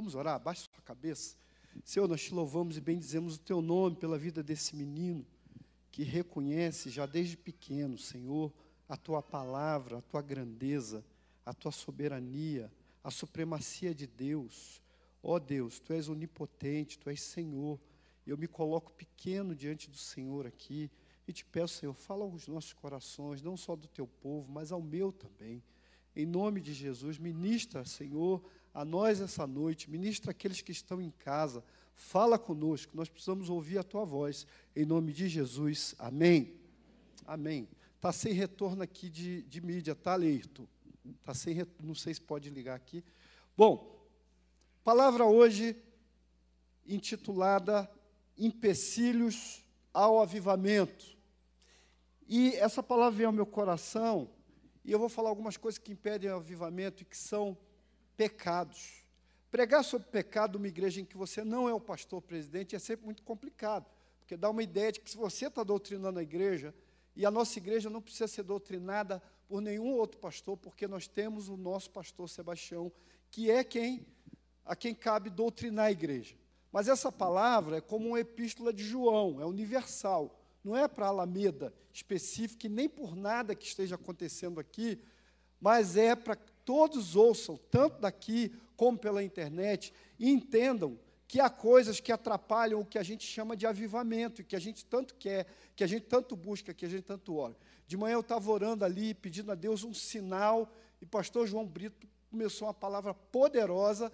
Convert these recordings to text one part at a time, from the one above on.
Vamos orar? Abaixe sua cabeça. Senhor, nós te louvamos e bendizemos o teu nome pela vida desse menino que reconhece já desde pequeno, Senhor, a tua palavra, a tua grandeza, a tua soberania, a supremacia de Deus. Ó oh Deus, tu és onipotente, tu és Senhor. Eu me coloco pequeno diante do Senhor aqui e te peço, Senhor, fala aos nossos corações, não só do teu povo, mas ao meu também. Em nome de Jesus, ministra, Senhor, a nós essa noite, ministra aqueles que estão em casa, fala conosco, nós precisamos ouvir a tua voz. Em nome de Jesus, amém. Amém. Está sem retorno aqui de, de mídia, tá, Leito? Está sem retorno, não sei se pode ligar aqui. Bom, palavra hoje intitulada Empecilhos ao Avivamento. E essa palavra vem ao meu coração, e eu vou falar algumas coisas que impedem o avivamento e que são pecados. Pregar sobre pecado numa igreja em que você não é o pastor presidente é sempre muito complicado, porque dá uma ideia de que se você está doutrinando a igreja, e a nossa igreja não precisa ser doutrinada por nenhum outro pastor, porque nós temos o nosso pastor Sebastião, que é quem a quem cabe doutrinar a igreja. Mas essa palavra é como uma epístola de João, é universal. Não é para Alameda específica e nem por nada que esteja acontecendo aqui, mas é para todos ouçam, tanto daqui como pela internet, e entendam que há coisas que atrapalham o que a gente chama de avivamento, que a gente tanto quer, que a gente tanto busca, que a gente tanto ora. De manhã eu estava orando ali, pedindo a Deus um sinal, e pastor João Brito começou uma palavra poderosa,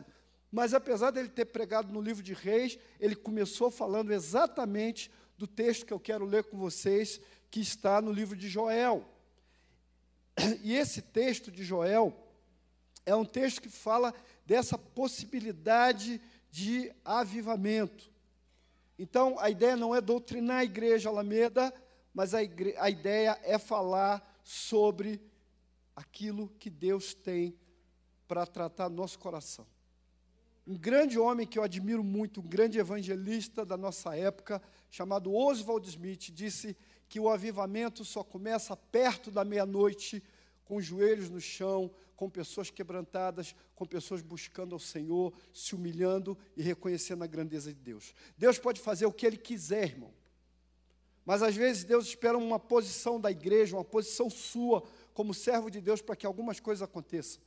mas apesar dele ter pregado no livro de Reis, ele começou falando exatamente do texto que eu quero ler com vocês, que está no livro de Joel. E esse texto de Joel, é um texto que fala dessa possibilidade de avivamento. Então, a ideia não é doutrinar a igreja Alameda, mas a, a ideia é falar sobre aquilo que Deus tem para tratar nosso coração. Um grande homem que eu admiro muito, um grande evangelista da nossa época, chamado Oswald Smith, disse que o avivamento só começa perto da meia-noite, com os joelhos no chão, com pessoas quebrantadas, com pessoas buscando ao Senhor, se humilhando e reconhecendo a grandeza de Deus. Deus pode fazer o que Ele quiser, irmão. Mas às vezes Deus espera uma posição da igreja, uma posição sua, como servo de Deus, para que algumas coisas aconteçam.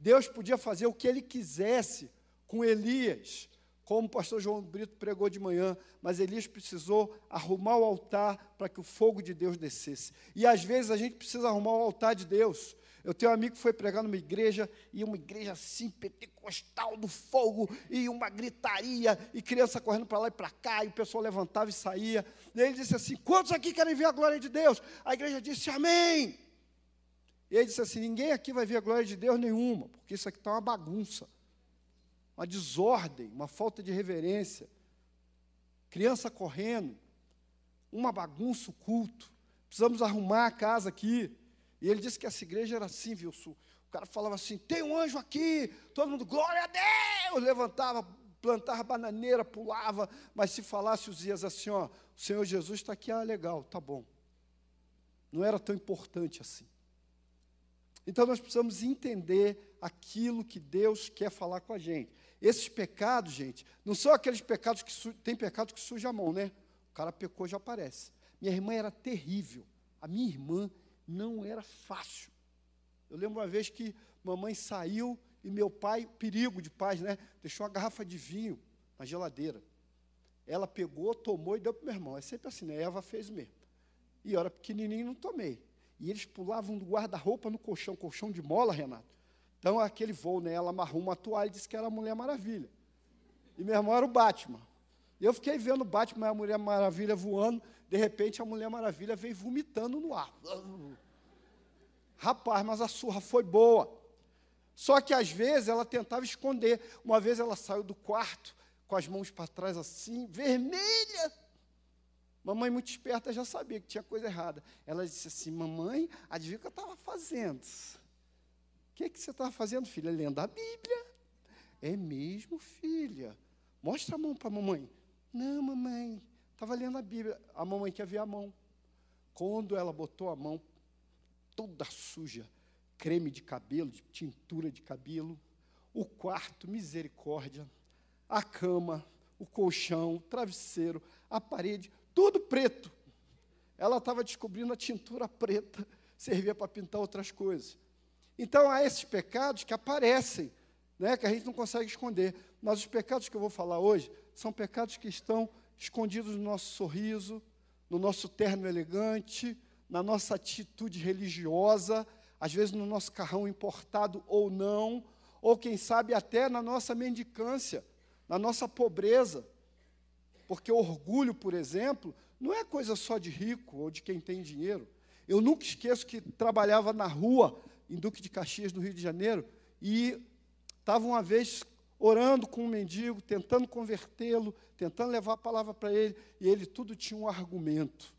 Deus podia fazer o que Ele quisesse com Elias, como o pastor João Brito pregou de manhã, mas Elias precisou arrumar o altar para que o fogo de Deus descesse. E às vezes a gente precisa arrumar o altar de Deus. Eu tenho um amigo que foi pregar numa igreja, e uma igreja assim, pentecostal do fogo, e uma gritaria, e criança correndo para lá e para cá, e o pessoal levantava e saía. E ele disse assim: Quantos aqui querem ver a glória de Deus? A igreja disse: Amém. E ele disse assim: Ninguém aqui vai ver a glória de Deus nenhuma, porque isso aqui está uma bagunça, uma desordem, uma falta de reverência. Criança correndo, uma bagunça, o culto. Precisamos arrumar a casa aqui. E ele disse que essa igreja era assim, viu? O cara falava assim: tem um anjo aqui, todo mundo, glória a Deus! Levantava, plantava bananeira, pulava, mas se falasse os dias assim, ó, o Senhor Jesus está aqui, ah, legal, tá bom. Não era tão importante assim. Então nós precisamos entender aquilo que Deus quer falar com a gente. Esses pecados, gente, não são aqueles pecados que tem pecado que suja a mão, né? O cara pecou já aparece. Minha irmã era terrível. A minha irmã não era fácil. Eu lembro uma vez que mamãe saiu e meu pai, perigo de paz, né? Deixou uma garrafa de vinho na geladeira. Ela pegou, tomou e deu para meu irmão. É sempre assim, né? Eva fez mesmo. E eu era pequenininho não tomei. E eles pulavam do guarda-roupa no colchão, colchão de mola, Renato. Então, aquele voo, né? Ela amarrou uma toalha e disse que era a Mulher Maravilha. E meu irmão era o Batman. Eu fiquei vendo o Batman e a Mulher Maravilha voando. De repente, a Mulher Maravilha veio vomitando no ar. Rapaz, mas a surra foi boa. Só que às vezes ela tentava esconder. Uma vez ela saiu do quarto com as mãos para trás assim, vermelha. Mamãe, muito esperta, já sabia que tinha coisa errada. Ela disse assim: Mamãe, adivinha o que eu estava fazendo? O que, é que você estava fazendo, filha? Lendo a Bíblia. É mesmo, filha. Mostra a mão para a mamãe. Não, mamãe, estava lendo a Bíblia. A mamãe quer ver a mão. Quando ela botou a mão toda suja, creme de cabelo, de tintura de cabelo, o quarto, misericórdia, a cama, o colchão, o travesseiro, a parede, tudo preto. Ela estava descobrindo a tintura preta, servia para pintar outras coisas. Então, há esses pecados que aparecem, né, que a gente não consegue esconder. Mas os pecados que eu vou falar hoje são pecados que estão escondidos no nosso sorriso, no nosso terno elegante, na nossa atitude religiosa, às vezes no nosso carrão importado ou não, ou quem sabe até na nossa mendicância, na nossa pobreza. Porque orgulho, por exemplo, não é coisa só de rico ou de quem tem dinheiro. Eu nunca esqueço que trabalhava na rua, em Duque de Caxias, no Rio de Janeiro, e estava uma vez orando com um mendigo, tentando convertê-lo, tentando levar a palavra para ele, e ele tudo tinha um argumento.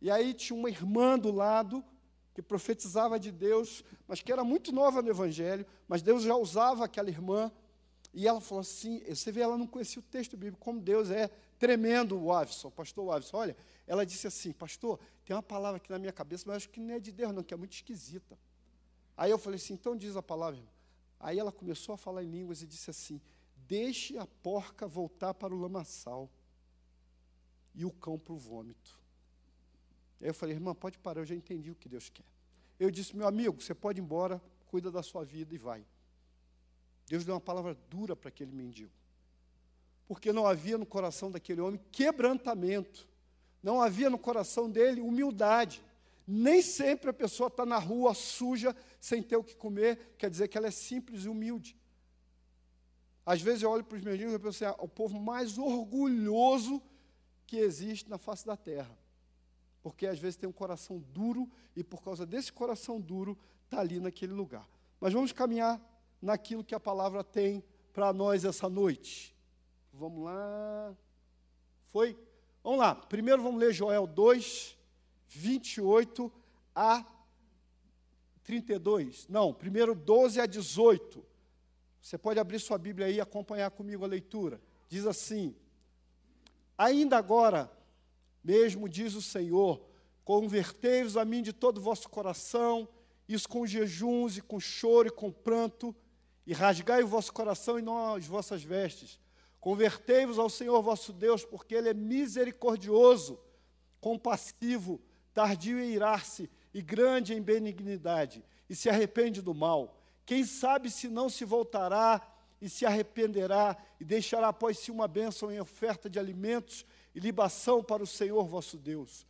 E aí tinha uma irmã do lado, que profetizava de Deus, mas que era muito nova no Evangelho, mas Deus já usava aquela irmã, e ela falou assim: você vê, ela não conhecia o texto bíblico, como Deus é tremendo, o Avison, pastor Avison. Olha, ela disse assim: Pastor, tem uma palavra aqui na minha cabeça, mas acho que não é de Deus, não, que é muito esquisita. Aí eu falei assim: Então diz a palavra. Aí ela começou a falar em línguas e disse assim: Deixe a porca voltar para o lamaçal e o cão para o vômito. Aí eu falei, irmã, pode parar, eu já entendi o que Deus quer. Eu disse, meu amigo, você pode ir embora, cuida da sua vida e vai. Deus deu uma palavra dura para aquele mendigo. Porque não havia no coração daquele homem quebrantamento. Não havia no coração dele humildade. Nem sempre a pessoa está na rua suja, sem ter o que comer, quer dizer que ela é simples e humilde. Às vezes eu olho para os mendigos e penso assim, ah, o povo mais orgulhoso que existe na face da terra. Porque às vezes tem um coração duro e por causa desse coração duro está ali naquele lugar. Mas vamos caminhar naquilo que a palavra tem para nós essa noite. Vamos lá. Foi? Vamos lá. Primeiro vamos ler Joel 2, 28 a 32. Não, primeiro 12 a 18. Você pode abrir sua Bíblia aí e acompanhar comigo a leitura. Diz assim: Ainda agora, mesmo diz o Senhor, convertei-vos a mim de todo o vosso coração, isso com jejuns e com choro e com pranto, e rasgai o vosso coração e não as vossas vestes. Convertei-vos ao Senhor vosso Deus, porque Ele é misericordioso, compassivo, tardio em irar-se e grande em benignidade, e se arrepende do mal. Quem sabe se não se voltará e se arrependerá e deixará após si uma bênção em oferta de alimentos e libação para o Senhor vosso Deus.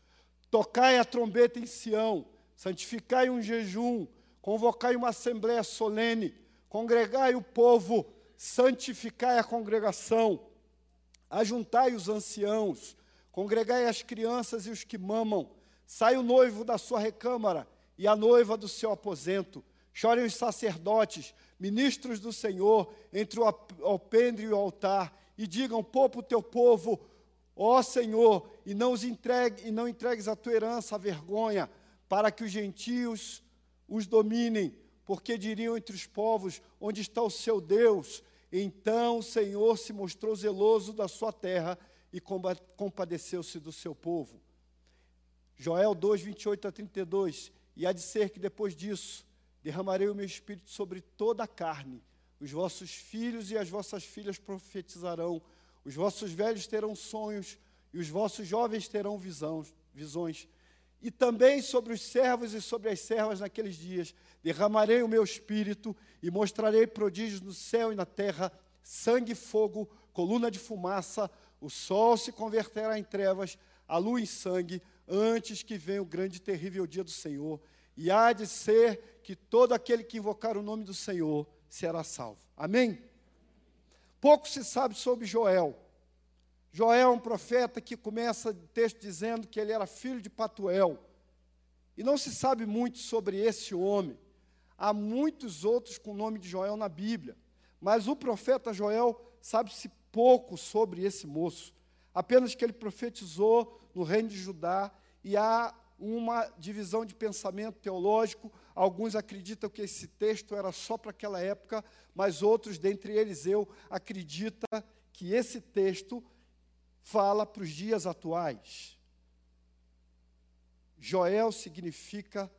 Tocai a trombeta em Sião, santificai um jejum, convocai uma assembléia solene, congregai o povo, santificai a congregação, ajuntai os anciãos, congregai as crianças e os que mamam, sai o noivo da sua recâmara e a noiva do seu aposento. Chorem os sacerdotes, ministros do Senhor, entre o alpendre e o altar, e digam: poupa o teu povo, ó Senhor, e não os entregue, e não entregues a tua herança à vergonha, para que os gentios os dominem, porque diriam entre os povos: onde está o seu Deus? Então o Senhor se mostrou zeloso da sua terra e compadeceu-se do seu povo. Joel 2, 28 a 32. E há de ser que depois disso derramarei o meu espírito sobre toda a carne. Os vossos filhos e as vossas filhas profetizarão, os vossos velhos terão sonhos, e os vossos jovens terão visões, visões. E também sobre os servos e sobre as servas naqueles dias derramarei o meu espírito e mostrarei prodígios no céu e na terra, sangue e fogo, coluna de fumaça, o sol se converterá em trevas, a lua em sangue, antes que venha o grande e terrível dia do Senhor. E há de ser que todo aquele que invocar o nome do Senhor será salvo. Amém? Pouco se sabe sobre Joel. Joel é um profeta que começa o texto dizendo que ele era filho de Patuel. E não se sabe muito sobre esse homem. Há muitos outros com o nome de Joel na Bíblia. Mas o profeta Joel sabe-se pouco sobre esse moço. Apenas que ele profetizou no reino de Judá e há uma divisão de pensamento teológico. Alguns acreditam que esse texto era só para aquela época, mas outros, dentre eles eu, acredita que esse texto fala para os dias atuais. Joel significa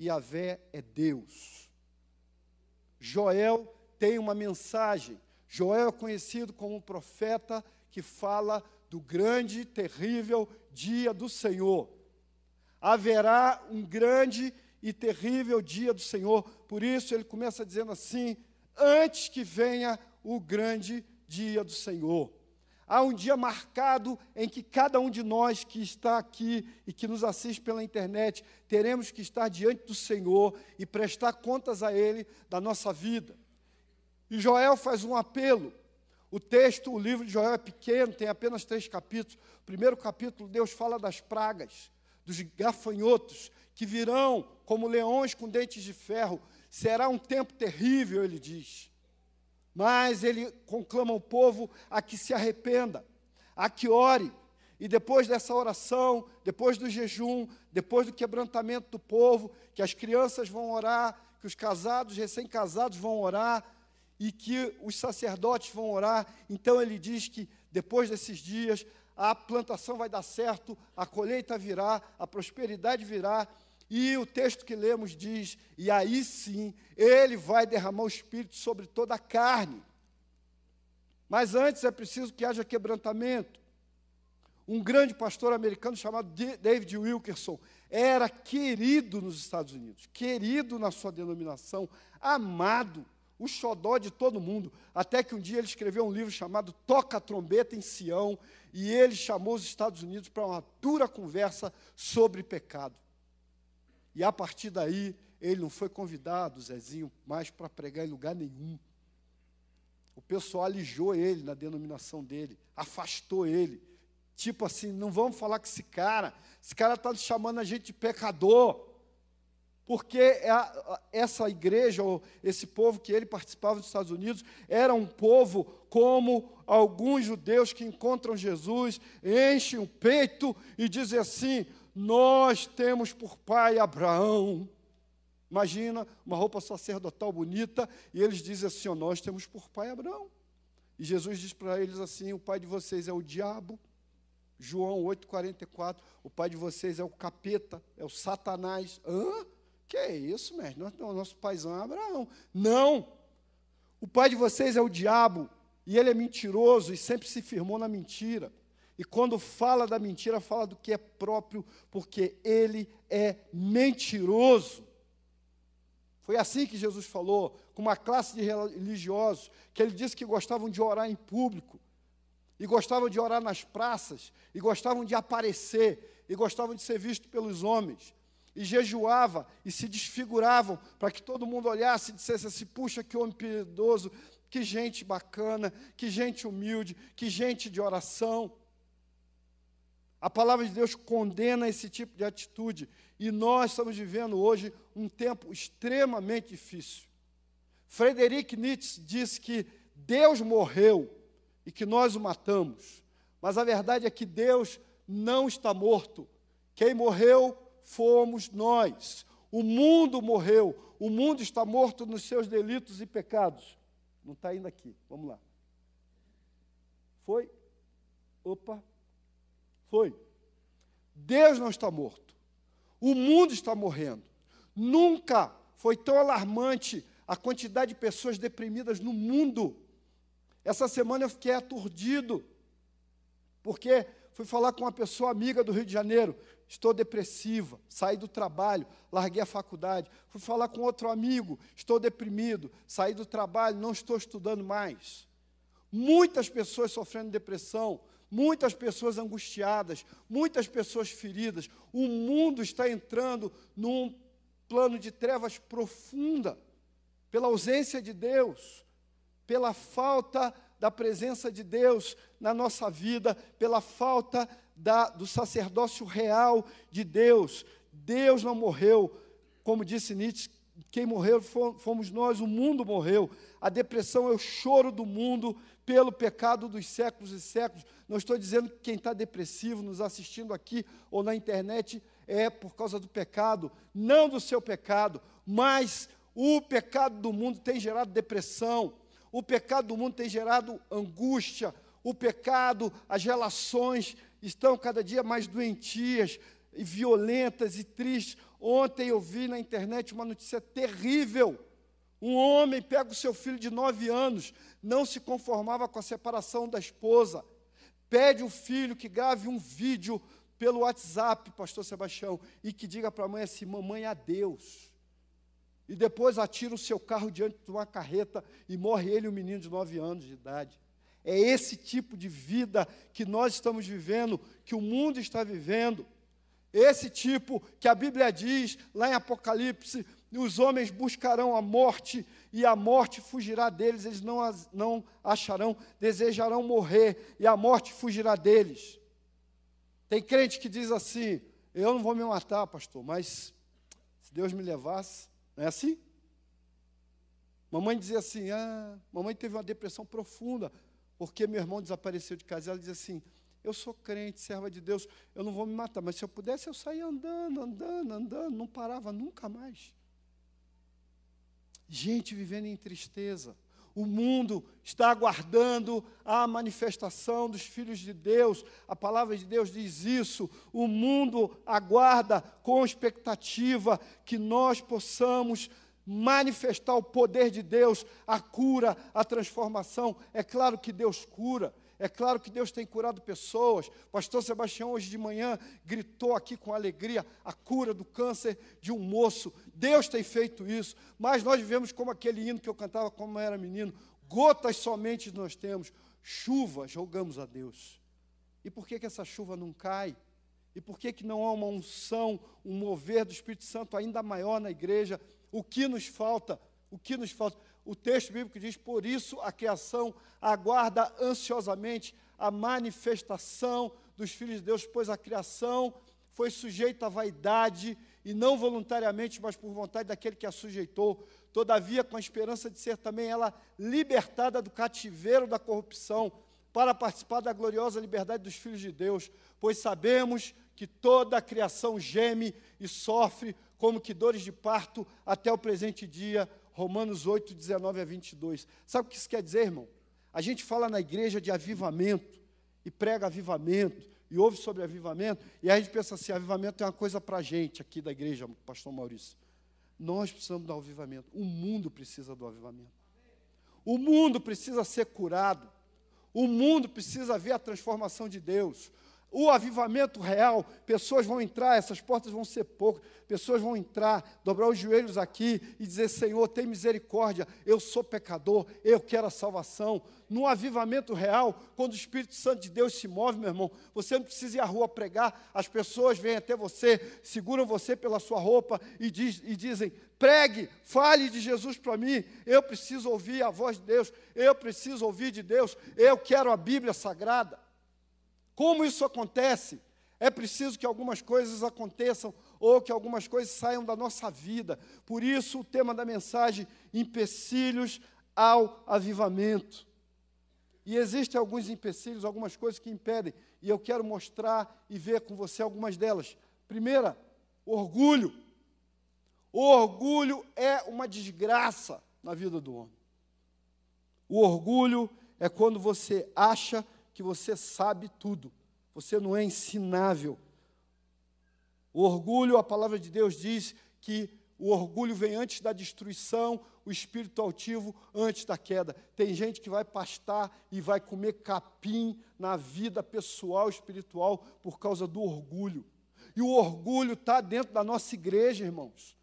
Yahvé é Deus. Joel tem uma mensagem. Joel é conhecido como um profeta que fala do grande terrível dia do Senhor. Haverá um grande e terrível dia do Senhor. Por isso ele começa dizendo assim: antes que venha o grande dia do Senhor. Há um dia marcado em que cada um de nós que está aqui e que nos assiste pela internet teremos que estar diante do Senhor e prestar contas a Ele da nossa vida. E Joel faz um apelo. O texto, o livro de Joel é pequeno, tem apenas três capítulos. O primeiro capítulo, Deus fala das pragas, dos gafanhotos, que virão como leões com dentes de ferro. Será um tempo terrível, ele diz. Mas ele conclama o povo a que se arrependa, a que ore. E depois dessa oração, depois do jejum, depois do quebrantamento do povo, que as crianças vão orar, que os casados, recém-casados vão orar, e que os sacerdotes vão orar. Então ele diz que depois desses dias a plantação vai dar certo, a colheita virá, a prosperidade virá, e o texto que lemos diz: e aí sim, ele vai derramar o Espírito sobre toda a carne. Mas antes é preciso que haja quebrantamento. Um grande pastor americano chamado David Wilkerson era querido nos Estados Unidos, querido na sua denominação, amado, o xodó de todo mundo. Até que um dia ele escreveu um livro chamado Toca a Trombeta em Sião, e ele chamou os Estados Unidos para uma dura conversa sobre pecado. E a partir daí, ele não foi convidado, Zezinho, mais para pregar em lugar nenhum. O pessoal alijou ele na denominação dele, afastou ele. Tipo assim, não vamos falar com esse cara, esse cara está chamando a gente de pecador. Porque é essa igreja, ou esse povo que ele participava dos Estados Unidos, era um povo como alguns judeus que encontram Jesus, enchem o peito e dizem assim: nós temos por pai Abraão. Imagina uma roupa sacerdotal bonita, e eles dizem assim: oh, Nós temos por pai Abraão. E Jesus diz para eles assim: O pai de vocês é o diabo. João 8,44. O pai de vocês é o capeta, é o Satanás. Hã? Que é isso, mestre? Nosso, paizão é Abraão. Não! O pai de vocês é o diabo, e ele é mentiroso e sempre se firmou na mentira. E quando fala da mentira, fala do que é próprio, porque ele é mentiroso. Foi assim que Jesus falou, com uma classe de religiosos, que ele disse que gostavam de orar em público, e gostavam de orar nas praças, e gostavam de aparecer, e gostavam de ser visto pelos homens. E jejuava e se desfiguravam para que todo mundo olhasse e dissesse assim: puxa, que homem piedoso, que gente bacana, que gente humilde, que gente de oração. A palavra de Deus condena esse tipo de atitude. E nós estamos vivendo hoje um tempo extremamente difícil. Frederic Nietzsche disse que Deus morreu e que nós o matamos. Mas a verdade é que Deus não está morto. Quem morreu fomos nós. O mundo morreu. O mundo está morto nos seus delitos e pecados. Não está indo aqui. Vamos lá. Foi? Opa. Foi. Deus não está morto. O mundo está morrendo. Nunca foi tão alarmante a quantidade de pessoas deprimidas no mundo. Essa semana eu fiquei aturdido, porque fui falar com uma pessoa amiga do Rio de Janeiro. Estou depressiva, saí do trabalho, larguei a faculdade. Fui falar com outro amigo, estou deprimido, saí do trabalho, não estou estudando mais. Muitas pessoas sofrendo depressão, muitas pessoas angustiadas, muitas pessoas feridas. O mundo está entrando num plano de trevas profunda, pela ausência de Deus, pela falta da presença de Deus na nossa vida, pela falta da, do sacerdócio real de Deus. Deus não morreu, como disse Nietzsche, quem morreu fomos nós, o mundo morreu. A depressão é o choro do mundo pelo pecado dos séculos e séculos. Não estou dizendo que quem está depressivo, nos assistindo aqui ou na internet, é por causa do pecado, não do seu pecado, mas o pecado do mundo tem gerado depressão, o pecado do mundo tem gerado angústia, o pecado, as relações estão cada dia mais doentias e violentas e tristes. Ontem eu vi na internet uma notícia terrível Um homem pega o seu filho de nove anos, não se conformava com a separação da esposa, pede o filho que grave um vídeo pelo WhatsApp, pastor Sebastião, e que diga para a mãe assim: mamãe, adeus. E depois atira o seu carro diante de uma carreta e morre ele, um menino de nove anos de idade. É esse tipo de vida que nós estamos vivendo, que o mundo está vivendo. Esse tipo que a Bíblia diz lá em Apocalipse: os homens buscarão a morte e a morte fugirá deles, eles não, as, não acharão, desejarão morrer e a morte fugirá deles. Tem crente que diz assim: Eu não vou me matar, pastor, mas se Deus me levasse, não é assim? Mamãe dizia assim: Ah, mamãe teve uma depressão profunda porque meu irmão desapareceu de casa. Ela dizia assim: Eu sou crente, serva de Deus, eu não vou me matar, mas se eu pudesse, eu saía andando, andando, andando, não parava nunca mais. Gente vivendo em tristeza. O mundo está aguardando a manifestação dos filhos de Deus. A palavra de Deus diz isso. O mundo aguarda com expectativa que nós possamos manifestar o poder de Deus, a cura, a transformação. É claro que Deus cura. É claro que Deus tem curado pessoas. Pastor Sebastião, hoje de manhã, gritou aqui com alegria a cura do câncer de um moço. Deus tem feito isso. Mas nós vivemos como aquele hino que eu cantava quando era menino. Gotas somente nós temos, chuva jogamos a Deus. E por que, que essa chuva não cai? E por que, que não há uma unção, um mover do Espírito Santo ainda maior na igreja? O que nos falta? O que nos falta? O texto bíblico diz: Por isso a criação aguarda ansiosamente a manifestação dos filhos de Deus, pois a criação foi sujeita à vaidade, e não voluntariamente, mas por vontade daquele que a sujeitou, todavia com a esperança de ser também ela libertada do cativeiro da corrupção, para participar da gloriosa liberdade dos filhos de Deus, pois sabemos que toda a criação geme e sofre como que dores de parto até o presente dia, Romanos 8, 19 a 22. Sabe o que isso quer dizer, irmão? A gente fala na igreja de avivamento, e prega avivamento, e ouve sobre avivamento, e a gente pensa assim: avivamento é uma coisa para a gente aqui da igreja, pastor Maurício. Nós precisamos do avivamento, o mundo precisa do avivamento. O mundo precisa ser curado, o mundo precisa ver a transformação de Deus, o avivamento real, pessoas vão entrar, essas portas vão ser poucas, pessoas vão entrar, dobrar os joelhos aqui e dizer: Senhor, tem misericórdia, eu sou pecador, eu quero a salvação. No avivamento real, quando o Espírito Santo de Deus se move, meu irmão, você não precisa ir à rua pregar, as pessoas vêm até você, seguram você pela sua roupa e, diz, e dizem: pregue, fale de Jesus para mim, eu preciso ouvir a voz de Deus, eu preciso ouvir de Deus, eu quero a Bíblia Sagrada. Como isso acontece? É preciso que algumas coisas aconteçam ou que algumas coisas saiam da nossa vida. Por isso, o tema da mensagem: empecilhos ao avivamento. E existem alguns empecilhos, algumas coisas que impedem, e eu quero mostrar e ver com você algumas delas. Primeira, orgulho. O orgulho é uma desgraça na vida do homem. O orgulho é quando você acha que você sabe tudo, você não é ensinável. O orgulho, a palavra de Deus diz que o orgulho vem antes da destruição, o espírito altivo antes da queda. Tem gente que vai pastar e vai comer capim na vida pessoal, espiritual, por causa do orgulho. E o orgulho está dentro da nossa igreja, irmãos,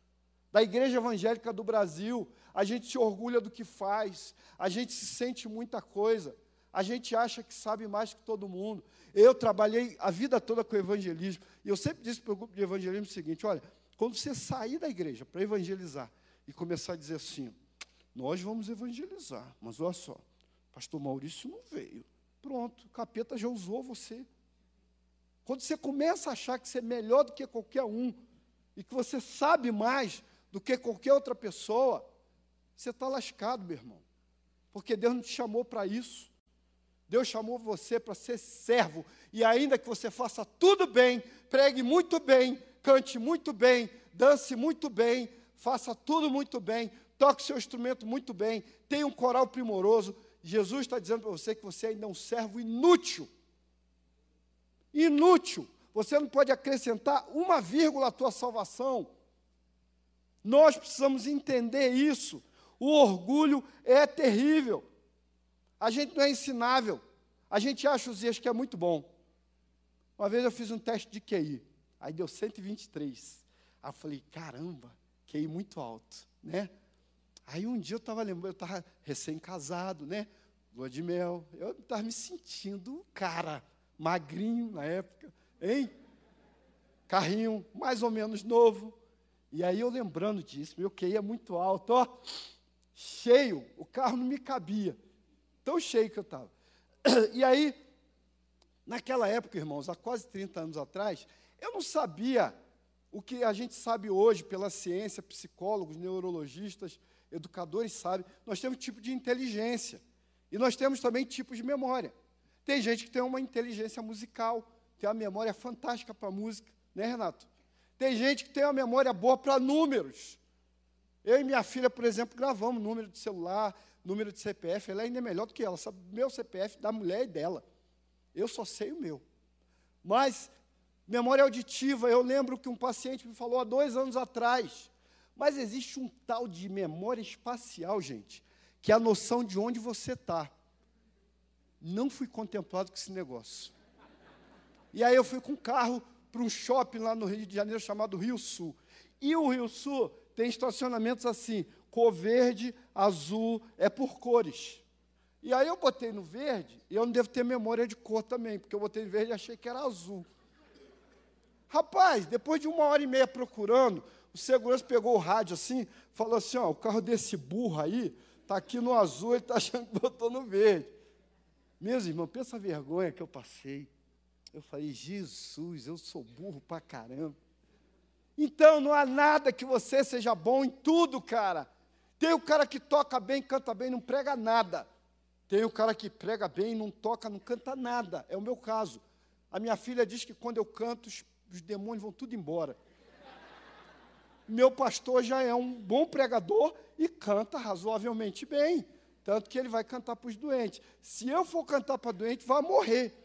da Igreja Evangélica do Brasil. A gente se orgulha do que faz, a gente se sente muita coisa. A gente acha que sabe mais que todo mundo. Eu trabalhei a vida toda com evangelismo. E eu sempre disse para o grupo de evangelismo o seguinte: olha, quando você sair da igreja para evangelizar e começar a dizer assim, nós vamos evangelizar, mas olha só, pastor Maurício não veio. Pronto, o capeta já usou você. Quando você começa a achar que você é melhor do que qualquer um, e que você sabe mais do que qualquer outra pessoa, você está lascado, meu irmão. Porque Deus não te chamou para isso. Deus chamou você para ser servo, e ainda que você faça tudo bem, pregue muito bem, cante muito bem, dance muito bem, faça tudo muito bem, toque seu instrumento muito bem, tenha um coral primoroso, Jesus está dizendo para você que você ainda é um servo inútil. Inútil. Você não pode acrescentar uma vírgula à tua salvação. Nós precisamos entender isso. O orgulho é terrível. A gente não é ensinável. A gente acha os dias que é muito bom. Uma vez eu fiz um teste de QI, aí deu 123. Aí eu falei, caramba, QI muito alto, né? Aí um dia eu estava lembrando, eu estava recém-casado, né? Lua de mel. Eu estava me sentindo cara, magrinho na época, hein? Carrinho mais ou menos novo. E aí eu lembrando disso, meu QI é muito alto, ó, cheio, o carro não me cabia, tão cheio que eu estava. E aí, naquela época, irmãos, há quase 30 anos atrás, eu não sabia o que a gente sabe hoje pela ciência, psicólogos, neurologistas, educadores sabem, nós temos tipo de inteligência. E nós temos também tipos de memória. Tem gente que tem uma inteligência musical, tem uma memória fantástica para música, né, Renato? Tem gente que tem uma memória boa para números. Eu e minha filha, por exemplo, gravamos número de celular, número de CPF. Ela ainda é melhor do que ela, sabe meu CPF da mulher e dela. Eu só sei o meu. Mas, memória auditiva, eu lembro que um paciente me falou há dois anos atrás. Mas existe um tal de memória espacial, gente, que é a noção de onde você está. Não fui contemplado com esse negócio. E aí eu fui com o carro para um shopping lá no Rio de Janeiro chamado Rio Sul. E o Rio Sul tem estacionamentos assim, cor verde, azul, é por cores. E aí eu botei no verde, e eu não devo ter memória de cor também, porque eu botei no verde e achei que era azul. Rapaz, depois de uma hora e meia procurando, o segurança pegou o rádio assim, falou assim, ó, o carro desse burro aí está aqui no azul, ele está achando que botou no verde. Meus irmãos, pensa a vergonha que eu passei. Eu falei, Jesus, eu sou burro pra caramba. Então não há nada que você seja bom em tudo, cara. Tem o cara que toca bem, canta bem, não prega nada. Tem o cara que prega bem, não toca, não canta nada. É o meu caso. A minha filha diz que quando eu canto, os, os demônios vão tudo embora. Meu pastor já é um bom pregador e canta razoavelmente bem. Tanto que ele vai cantar para os doentes. Se eu for cantar para doente, vai morrer.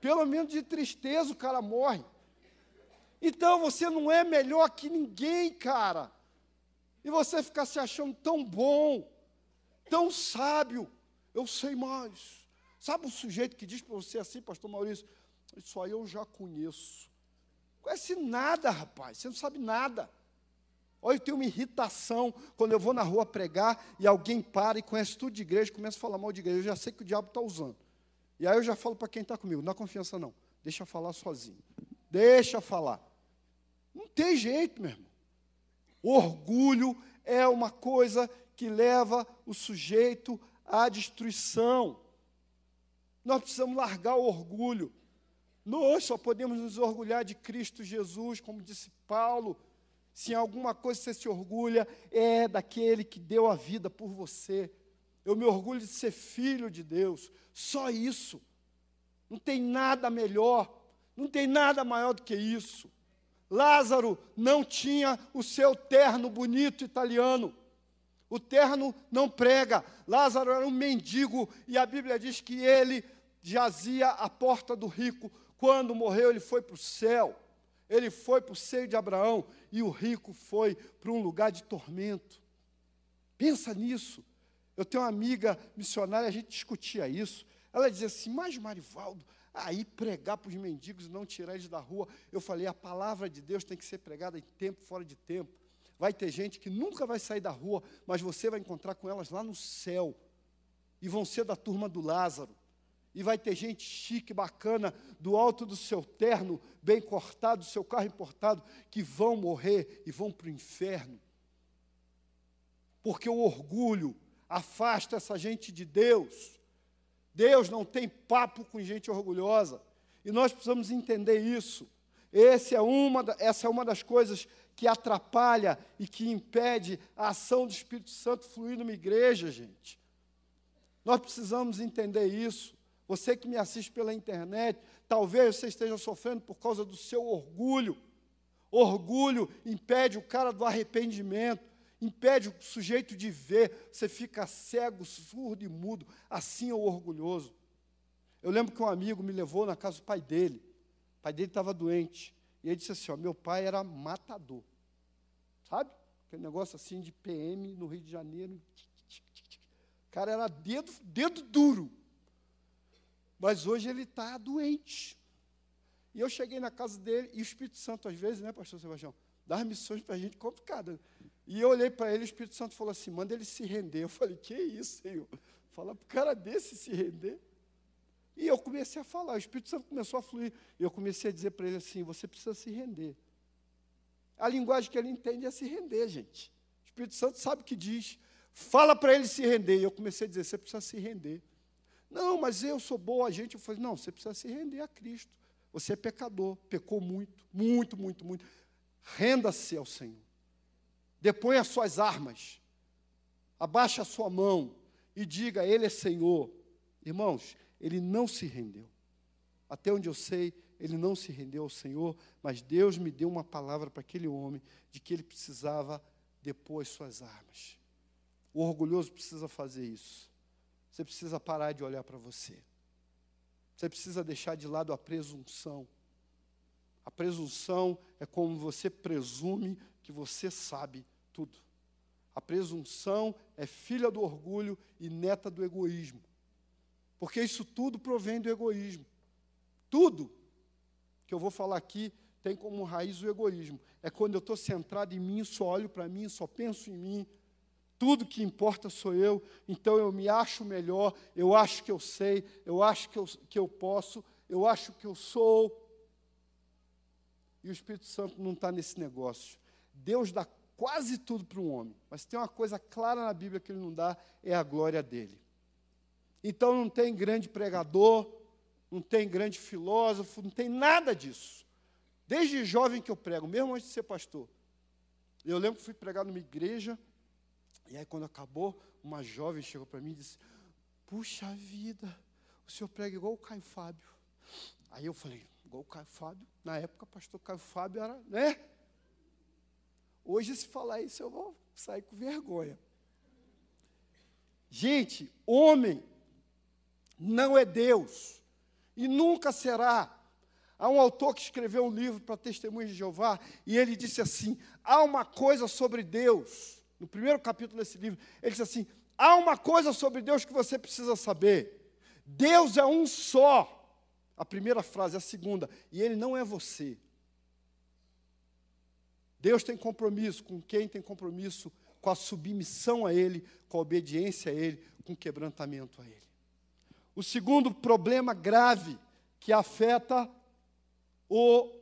Pelo menos de tristeza o cara morre. Então você não é melhor que ninguém, cara. E você ficar se achando tão bom, tão sábio. Eu sei mais. Sabe o sujeito que diz para você assim, pastor Maurício? Isso aí eu já conheço. Conhece nada, rapaz. Você não sabe nada. Olha, eu tenho uma irritação quando eu vou na rua pregar e alguém para e conhece tudo de igreja, começa a falar mal de igreja. Eu já sei que o diabo está usando. E aí eu já falo para quem está comigo, não dá confiança não, deixa falar sozinho. Deixa falar. Não tem jeito, meu irmão. Orgulho é uma coisa que leva o sujeito à destruição. Nós precisamos largar o orgulho. Nós só podemos nos orgulhar de Cristo Jesus, como disse Paulo. Se em alguma coisa você se orgulha, é daquele que deu a vida por você. Eu me orgulho de ser filho de Deus. Só isso. Não tem nada melhor, não tem nada maior do que isso. Lázaro não tinha o seu terno bonito italiano. O terno não prega. Lázaro era um mendigo e a Bíblia diz que ele jazia à porta do rico. Quando morreu, ele foi para o céu. Ele foi para o seio de Abraão e o rico foi para um lugar de tormento. Pensa nisso. Eu tenho uma amiga missionária, a gente discutia isso. Ela dizia assim: Mas, Marivaldo, aí pregar para os mendigos não tirar eles da rua. Eu falei: A palavra de Deus tem que ser pregada em tempo, fora de tempo. Vai ter gente que nunca vai sair da rua, mas você vai encontrar com elas lá no céu. E vão ser da turma do Lázaro. E vai ter gente chique, bacana, do alto do seu terno, bem cortado, do seu carro importado, que vão morrer e vão para o inferno. Porque o orgulho, afasta essa gente de Deus. Deus não tem papo com gente orgulhosa. E nós precisamos entender isso. É uma, essa é uma das coisas que atrapalha e que impede a ação do Espírito Santo fluir numa igreja, gente. Nós precisamos entender isso. Você que me assiste pela internet, talvez você esteja sofrendo por causa do seu orgulho. Orgulho impede o cara do arrependimento impede o sujeito de ver, você fica cego, surdo e mudo, assim é o orgulhoso. Eu lembro que um amigo me levou na casa do pai dele, o pai dele estava doente, e ele disse assim: ó, meu pai era matador, sabe? aquele negócio assim de PM no Rio de Janeiro. O cara era dedo, dedo duro. Mas hoje ele está doente. E eu cheguei na casa dele, e o Espírito Santo, às vezes, né, pastor Sebastião, dá missões para a gente complicadas. E eu olhei para ele, o Espírito Santo falou assim: manda ele se render. Eu falei: que isso, Senhor? Fala para o cara desse se render. E eu comecei a falar, o Espírito Santo começou a fluir. E eu comecei a dizer para ele assim: você precisa se render. A linguagem que ele entende é se render, gente. O Espírito Santo sabe o que diz. Fala para ele se render. E eu comecei a dizer: você precisa se render. Não, mas eu sou boa gente. Eu falei: não, você precisa se render a Cristo. Você é pecador, pecou muito, muito, muito, muito. Renda-se ao Senhor. Deponha as suas armas. Abaixe a sua mão e diga: Ele é Senhor. Irmãos, ele não se rendeu. Até onde eu sei, ele não se rendeu ao Senhor, mas Deus me deu uma palavra para aquele homem de que ele precisava depor as suas armas. O orgulhoso precisa fazer isso. Você precisa parar de olhar para você. Você precisa deixar de lado a presunção. A presunção é como você presume que você sabe tudo. A presunção é filha do orgulho e neta do egoísmo. Porque isso tudo provém do egoísmo. Tudo que eu vou falar aqui tem como raiz o egoísmo. É quando eu estou centrado em mim, só olho para mim, só penso em mim. Tudo que importa sou eu, então eu me acho melhor, eu acho que eu sei, eu acho que eu, que eu posso, eu acho que eu sou. E o Espírito Santo não está nesse negócio. Deus dá quase tudo para um homem, mas tem uma coisa clara na Bíblia que ele não dá, é a glória dele. Então não tem grande pregador, não tem grande filósofo, não tem nada disso. Desde jovem que eu prego, mesmo antes de ser pastor. Eu lembro que fui pregar numa igreja, e aí, quando acabou, uma jovem chegou para mim e disse: Puxa vida, o senhor prega igual o Caio Fábio. Aí eu falei: Igual o Caio Fábio? Na época, pastor Caio Fábio era, né? Hoje, se falar isso, eu vou sair com vergonha. Gente, homem não é Deus e nunca será. Há um autor que escreveu um livro para Testemunhas de Jeová e ele disse assim: há uma coisa sobre Deus no primeiro capítulo desse livro, ele diz assim: há uma coisa sobre Deus que você precisa saber. Deus é um só. A primeira frase, a segunda, e ele não é você. Deus tem compromisso com quem tem compromisso com a submissão a Ele, com a obediência a Ele, com o quebrantamento a Ele. O segundo problema grave que afeta o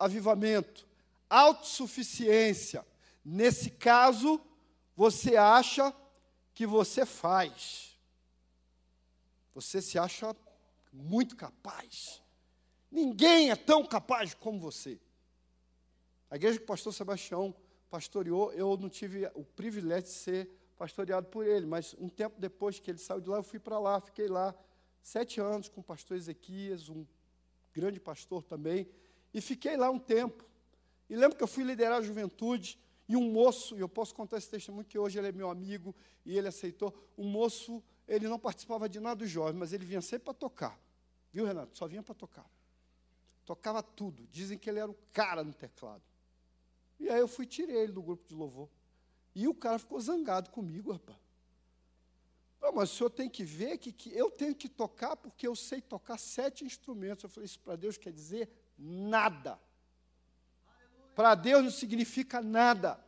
avivamento, autossuficiência. Nesse caso, você acha que você faz. Você se acha muito capaz. Ninguém é tão capaz como você. A igreja que o pastor Sebastião pastoreou, eu não tive o privilégio de ser pastoreado por ele, mas um tempo depois que ele saiu de lá, eu fui para lá, fiquei lá sete anos com o pastor Ezequias, um grande pastor também, e fiquei lá um tempo. E lembro que eu fui liderar a juventude, e um moço, e eu posso contar esse testemunho que hoje ele é meu amigo e ele aceitou. Um moço, ele não participava de nada dos jovens, mas ele vinha sempre para tocar. Viu, Renato? Só vinha para tocar. Tocava tudo. Dizem que ele era o cara no teclado. E aí eu fui tirei ele do grupo de louvor. E o cara ficou zangado comigo, rapaz. Não, mas o senhor tem que ver que, que eu tenho que tocar porque eu sei tocar sete instrumentos. Eu falei, isso para Deus quer dizer nada. Para Deus não significa nada.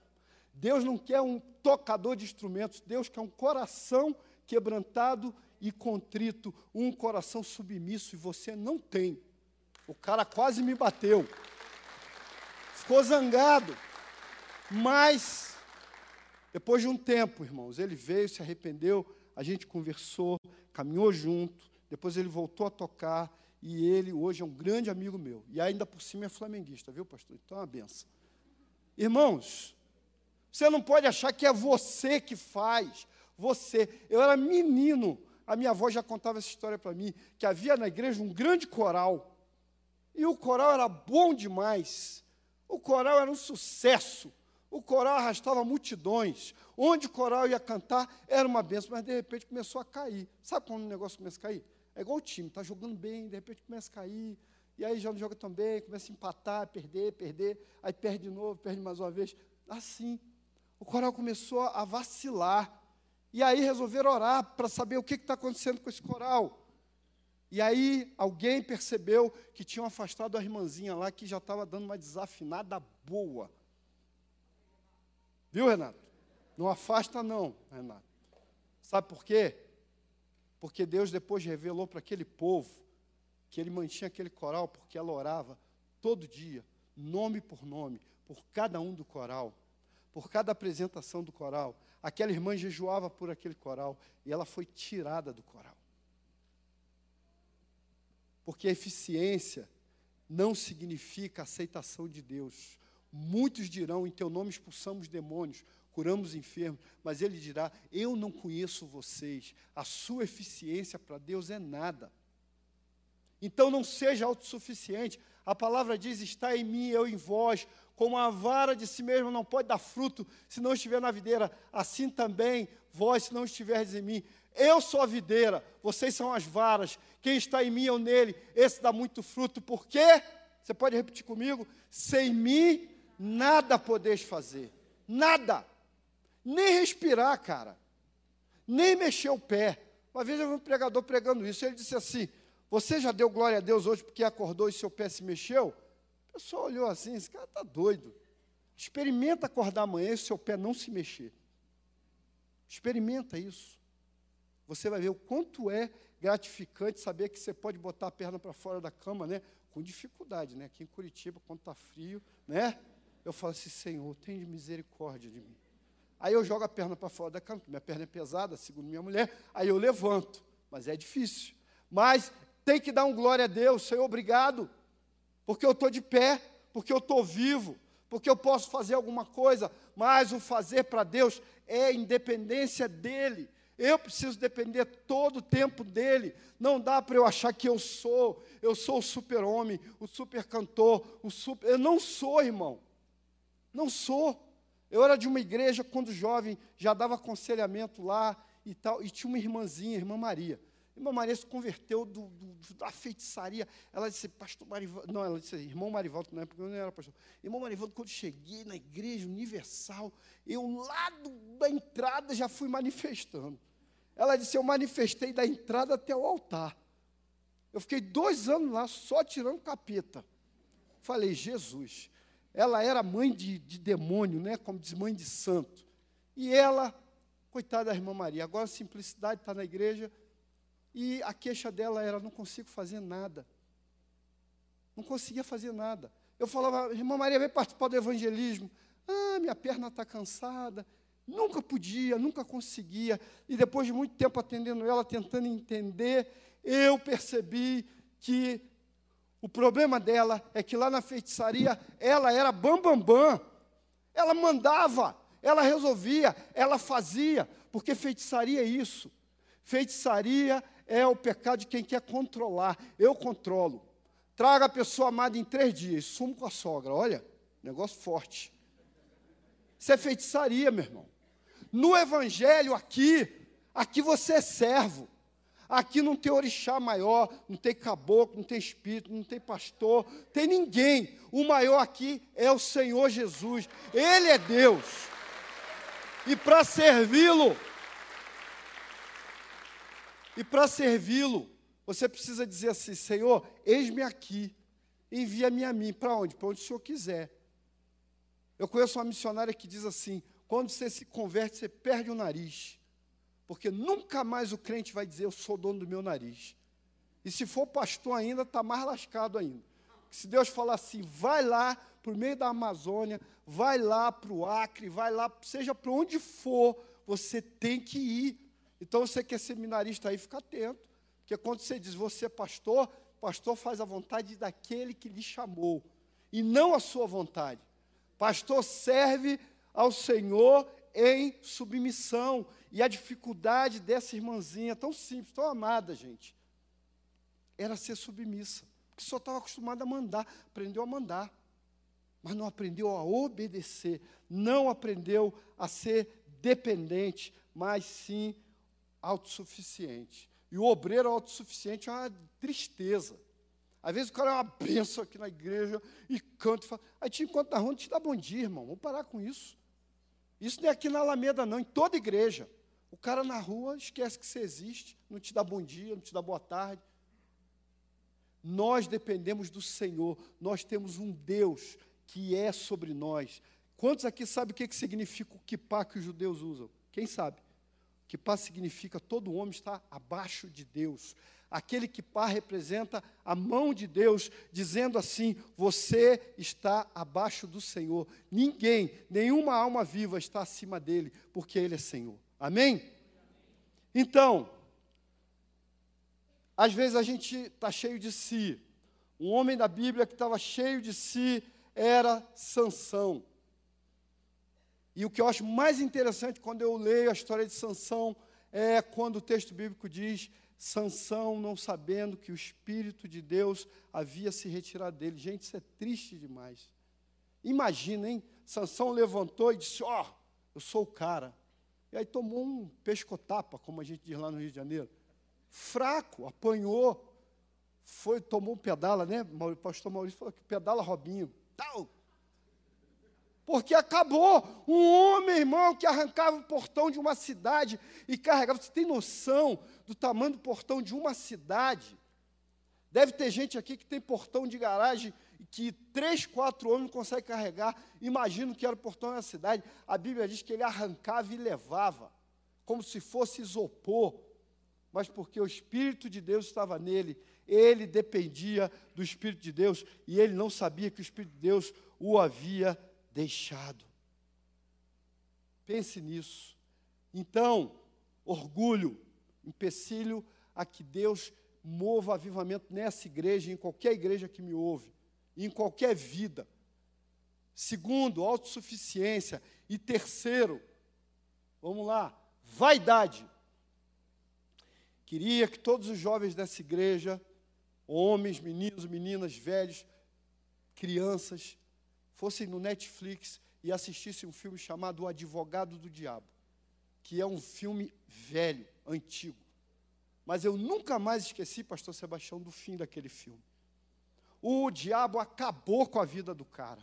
Deus não quer um tocador de instrumentos, Deus quer um coração quebrantado e contrito, um coração submisso, e você não tem. O cara quase me bateu. Ficou zangado. Mas, depois de um tempo, irmãos, ele veio, se arrependeu, a gente conversou, caminhou junto, depois ele voltou a tocar, e ele hoje é um grande amigo meu. E ainda por cima é flamenguista, viu, pastor? Então é uma benção. Irmãos, você não pode achar que é você que faz. Você. Eu era menino, a minha avó já contava essa história para mim, que havia na igreja um grande coral. E o coral era bom demais. O coral era um sucesso. O coral arrastava multidões. Onde o coral ia cantar era uma benção, mas de repente começou a cair. Sabe quando o negócio começa a cair? É igual o time, está jogando bem, de repente começa a cair, e aí já não joga tão bem, começa a empatar, perder, perder, aí perde de novo, perde mais uma vez. Assim. o coral começou a vacilar. E aí resolveram orar para saber o que está acontecendo com esse coral. E aí alguém percebeu que tinham afastado a irmãzinha lá que já estava dando uma desafinada boa. Viu, Renato? Não afasta, não, Renato. Sabe por quê? Porque Deus depois revelou para aquele povo que ele mantinha aquele coral porque ela orava todo dia, nome por nome, por cada um do coral, por cada apresentação do coral. Aquela irmã jejuava por aquele coral e ela foi tirada do coral. Porque eficiência não significa aceitação de Deus. Muitos dirão: em teu nome expulsamos demônios, curamos enfermos, mas ele dirá: eu não conheço vocês, a sua eficiência para Deus é nada. Então não seja autossuficiente. A palavra diz: está em mim, eu em vós. Como a vara de si mesma não pode dar fruto se não estiver na videira, assim também vós, se não estiverdes em mim. Eu sou a videira, vocês são as varas. Quem está em mim, eu nele. Esse dá muito fruto. Por quê? Você pode repetir comigo? Sem mim, nada podeis fazer. Nada. Nem respirar, cara. Nem mexer o pé. Uma vez eu vi um pregador pregando isso. Ele disse assim: Você já deu glória a Deus hoje porque acordou e seu pé se mexeu? A pessoa olhou assim: Esse cara está doido. Experimenta acordar amanhã e seu pé não se mexer. Experimenta isso. Você vai ver o quanto é gratificante saber que você pode botar a perna para fora da cama, né? Com dificuldade, né? Aqui em Curitiba, quando está frio, né? Eu falo assim, Senhor, tem misericórdia de mim. Aí eu jogo a perna para fora da cama, minha perna é pesada, segundo minha mulher, aí eu levanto, mas é difícil. Mas tem que dar um glória a Deus, Senhor, obrigado, porque eu estou de pé, porque eu estou vivo, porque eu posso fazer alguma coisa, mas o fazer para Deus é independência dEle. Eu preciso depender todo o tempo dele. Não dá para eu achar que eu sou, eu sou o super-homem, o super-cantor, o super. Eu não sou, irmão. Não sou. Eu era de uma igreja, quando jovem, já dava aconselhamento lá e tal, e tinha uma irmãzinha, irmã Maria. Irmã Maria se converteu do, do, da feitiçaria. Ela disse, pastor Marivaldo, não, ela disse, irmão Marivaldo, na época eu não era pastor. Irmão Marivaldo, quando cheguei na igreja universal, eu lá do, da entrada já fui manifestando. Ela disse, eu manifestei da entrada até o altar. Eu fiquei dois anos lá só tirando capeta. Falei, Jesus, ela era mãe de, de demônio, né? como diz mãe de santo. E ela, coitada da irmã Maria, agora a simplicidade está na igreja, e a queixa dela era: não consigo fazer nada. Não conseguia fazer nada. Eu falava, irmã Maria, vem participar do evangelismo. Ah, minha perna está cansada. Nunca podia, nunca conseguia. E depois de muito tempo atendendo ela, tentando entender, eu percebi que o problema dela é que lá na feitiçaria ela era bambambam. Bam, bam. Ela mandava, ela resolvia, ela fazia, porque feitiçaria é isso. Feitiçaria é o pecado de quem quer controlar. Eu controlo. Traga a pessoa amada em três dias, sumo com a sogra. Olha, negócio forte. Isso é feitiçaria, meu irmão. No Evangelho aqui, aqui você é servo. Aqui não tem orixá maior, não tem caboclo, não tem espírito, não tem pastor, tem ninguém. O maior aqui é o Senhor Jesus. Ele é Deus. E para servi-lo, e para servi-lo, você precisa dizer assim: Senhor, eis-me aqui, envia-me a mim. Para onde? Para onde o Senhor quiser. Eu conheço uma missionária que diz assim: quando você se converte, você perde o nariz. Porque nunca mais o crente vai dizer, eu sou dono do meu nariz. E se for pastor ainda, está mais lascado ainda. Se Deus falar assim, vai lá o meio da Amazônia, vai lá para o Acre, vai lá, seja para onde for, você tem que ir. Então você que é seminarista aí, fica atento. Porque quando você diz você é pastor, pastor faz a vontade daquele que lhe chamou, e não a sua vontade. Pastor serve ao Senhor em submissão. E a dificuldade dessa irmãzinha, tão simples, tão amada, gente, era ser submissa. Porque só estava acostumada a mandar, aprendeu a mandar. Mas não aprendeu a obedecer, não aprendeu a ser dependente, mas sim autossuficiente. E o obreiro autossuficiente é uma tristeza. Às vezes o cara é uma benção aqui na igreja e canta e fala. Aí te encontra na rua, te dá bom dia, irmão. Vamos parar com isso. Isso não é aqui na Alameda, não, em toda igreja. O cara na rua esquece que você existe, não te dá bom dia, não te dá boa tarde. Nós dependemos do Senhor, nós temos um Deus que é sobre nós. Quantos aqui sabem o que, que significa o kippah que os judeus usam? Quem sabe? Kippah significa todo homem está abaixo de Deus. Aquele kippah representa a mão de Deus, dizendo assim: você está abaixo do Senhor. Ninguém, nenhuma alma viva está acima dele, porque ele é Senhor. Amém? Então, às vezes a gente está cheio de si. Um homem da Bíblia que estava cheio de si era Sansão. E o que eu acho mais interessante quando eu leio a história de Sansão é quando o texto bíblico diz Sansão não sabendo que o espírito de Deus havia se retirado dele. Gente, isso é triste demais. Imagina, hein? Sansão levantou e disse: "Ó, oh, eu sou o cara". E aí tomou um pescotapa, como a gente diz lá no Rio de Janeiro. Fraco, apanhou, foi, tomou um pedala, né? O pastor Maurício falou que pedala Robinho. Tal, porque acabou. Um homem, irmão, que arrancava o portão de uma cidade e carregava. Você tem noção do tamanho do portão de uma cidade? Deve ter gente aqui que tem portão de garagem que três, quatro homens conseguem carregar. Imagino que era o portão da cidade. A Bíblia diz que ele arrancava e levava, como se fosse isopor. Mas porque o Espírito de Deus estava nele, ele dependia do Espírito de Deus e ele não sabia que o Espírito de Deus o havia deixado. Pense nisso. Então, orgulho, empecilho a que Deus mova avivamento nessa igreja, em qualquer igreja que me ouve, em qualquer vida. Segundo, autossuficiência. E terceiro, vamos lá, vaidade. Queria que todos os jovens dessa igreja, homens, meninos, meninas, velhos, crianças, fossem no Netflix e assistissem um filme chamado O Advogado do Diabo, que é um filme velho, antigo. Mas eu nunca mais esqueci, pastor Sebastião, do fim daquele filme. O diabo acabou com a vida do cara.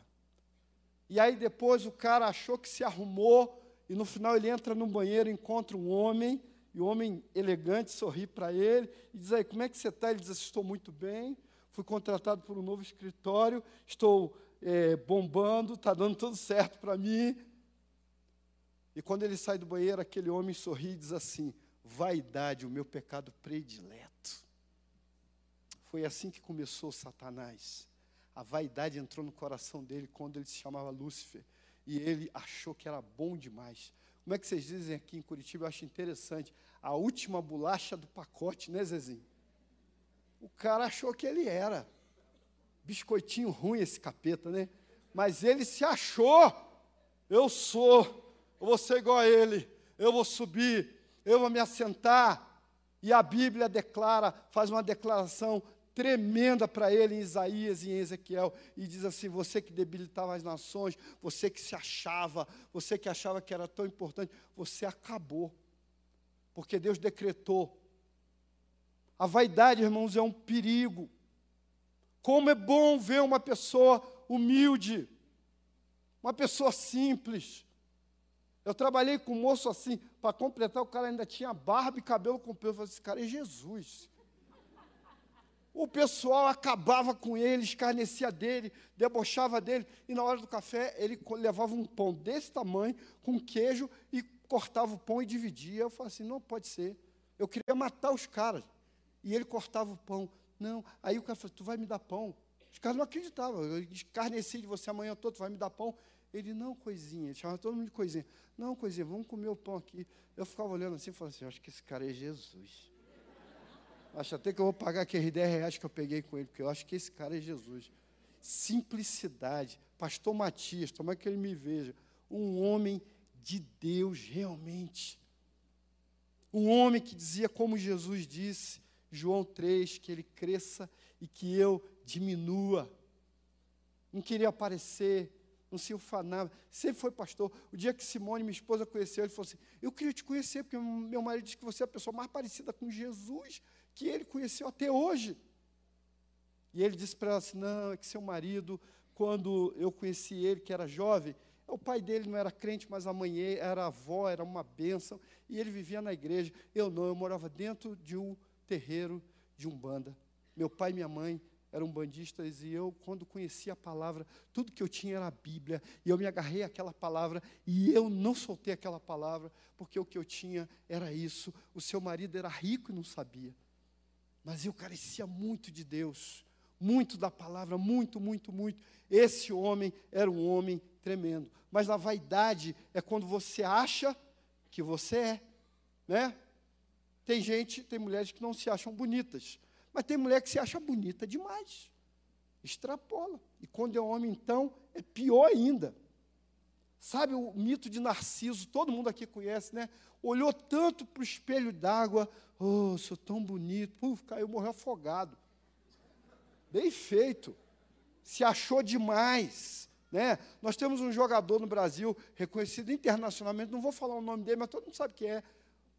E aí depois o cara achou que se arrumou e no final ele entra no banheiro, encontra um homem, e o homem elegante sorri para ele e diz aí, como é que você está? Ele diz, estou muito bem, fui contratado por um novo escritório, estou é, bombando, está dando tudo certo para mim. E quando ele sai do banheiro, aquele homem sorri e diz assim: vaidade, o meu pecado predileto. Foi assim que começou Satanás. A vaidade entrou no coração dele quando ele se chamava Lúcifer. E ele achou que era bom demais. Como é que vocês dizem aqui em Curitiba? Eu acho interessante. A última bolacha do pacote, né, Zezinho? O cara achou que ele era biscoitinho ruim esse capeta, né? Mas ele se achou. Eu sou, eu vou ser igual a ele, eu vou subir, eu vou me assentar. E a Bíblia declara, faz uma declaração tremenda para ele em Isaías e em Ezequiel, e diz assim: Você que debilitava as nações, você que se achava, você que achava que era tão importante, você acabou, porque Deus decretou. A vaidade, irmãos, é um perigo. Como é bom ver uma pessoa humilde, uma pessoa simples. Eu trabalhei com um moço assim, para completar, o cara ainda tinha barba e cabelo comprido. Eu falei, esse cara é Jesus. O pessoal acabava com ele, escarnecia dele, debochava dele, e na hora do café ele levava um pão desse tamanho, com queijo, e cortava o pão e dividia. Eu falei assim: não pode ser. Eu queria matar os caras. E ele cortava o pão. Não. Aí o cara falou, tu vai me dar pão. Os caras não acreditavam. Eu escarneci de você amanhã todo, tu vai me dar pão. Ele, não, coisinha. Ele chamava todo mundo de coisinha. Não, coisinha, vamos comer o pão aqui. Eu ficava olhando assim e falava assim, acho que esse cara é Jesus. Acho até que eu vou pagar aqueles 10 reais que eu peguei com ele, porque eu acho que esse cara é Jesus. Simplicidade. Pastor Matias, tomara que ele me veja. Um homem de Deus, realmente. Um homem que dizia como Jesus disse, João 3, que ele cresça e que eu diminua. Não queria aparecer, não se ufanava. Sempre foi pastor. O dia que Simone, minha esposa, conheceu, ele falou assim: Eu queria te conhecer, porque meu marido disse que você é a pessoa mais parecida com Jesus que ele conheceu até hoje. E ele disse para ela assim: Não, é que seu marido, quando eu conheci ele, que era jovem, O pai dele não era crente, mas a mãe era avó, era uma bênção, e ele vivia na igreja. Eu não, eu morava dentro de um terreiro de umbanda. Meu pai e minha mãe eram bandistas e eu, quando conheci a palavra, tudo que eu tinha era a Bíblia, e eu me agarrei àquela palavra e eu não soltei aquela palavra, porque o que eu tinha era isso. O seu marido era rico e não sabia, mas eu carecia muito de Deus, muito da palavra, muito, muito, muito. Esse homem era um homem tremendo, mas na vaidade é quando você acha que você é, né? Tem gente, tem mulheres que não se acham bonitas, mas tem mulher que se acha bonita demais. Extrapola. E quando é homem, então, é pior ainda. Sabe o mito de Narciso? Todo mundo aqui conhece, né? Olhou tanto para o espelho d'água. Oh, sou tão bonito. Puf, caiu, morreu afogado. Bem feito. Se achou demais. Né? Nós temos um jogador no Brasil, reconhecido internacionalmente, não vou falar o nome dele, mas todo mundo sabe que é.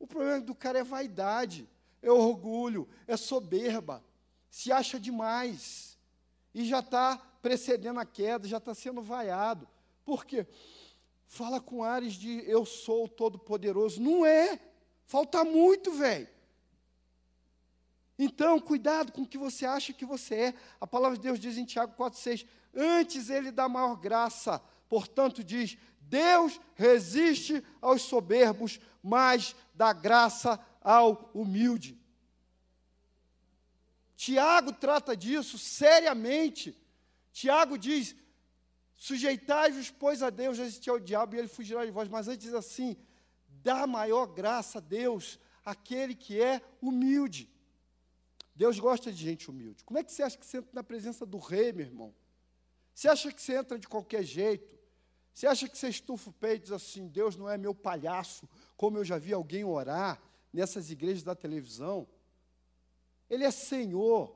O problema do cara é vaidade é orgulho, é soberba, se acha demais e já está precedendo a queda, já está sendo vaiado. Por quê? Fala com ares de eu sou o todo-poderoso. Não é. Falta muito, velho. Então, cuidado com o que você acha que você é. A palavra de Deus diz em Tiago 4,6: Antes ele dá maior graça. Portanto, diz: Deus resiste aos soberbos, mas dá graça ao humilde. Tiago trata disso seriamente. Tiago diz: sujeitai-vos, pois, a Deus, resistir ao diabo e ele fugirá de vós. Mas antes diz assim: dá maior graça a Deus, aquele que é humilde. Deus gosta de gente humilde. Como é que você acha que você entra na presença do rei, meu irmão? Você acha que você entra de qualquer jeito? Você acha que você estufa o peito e diz assim: Deus não é meu palhaço, como eu já vi alguém orar? nessas igrejas da televisão. Ele é Senhor.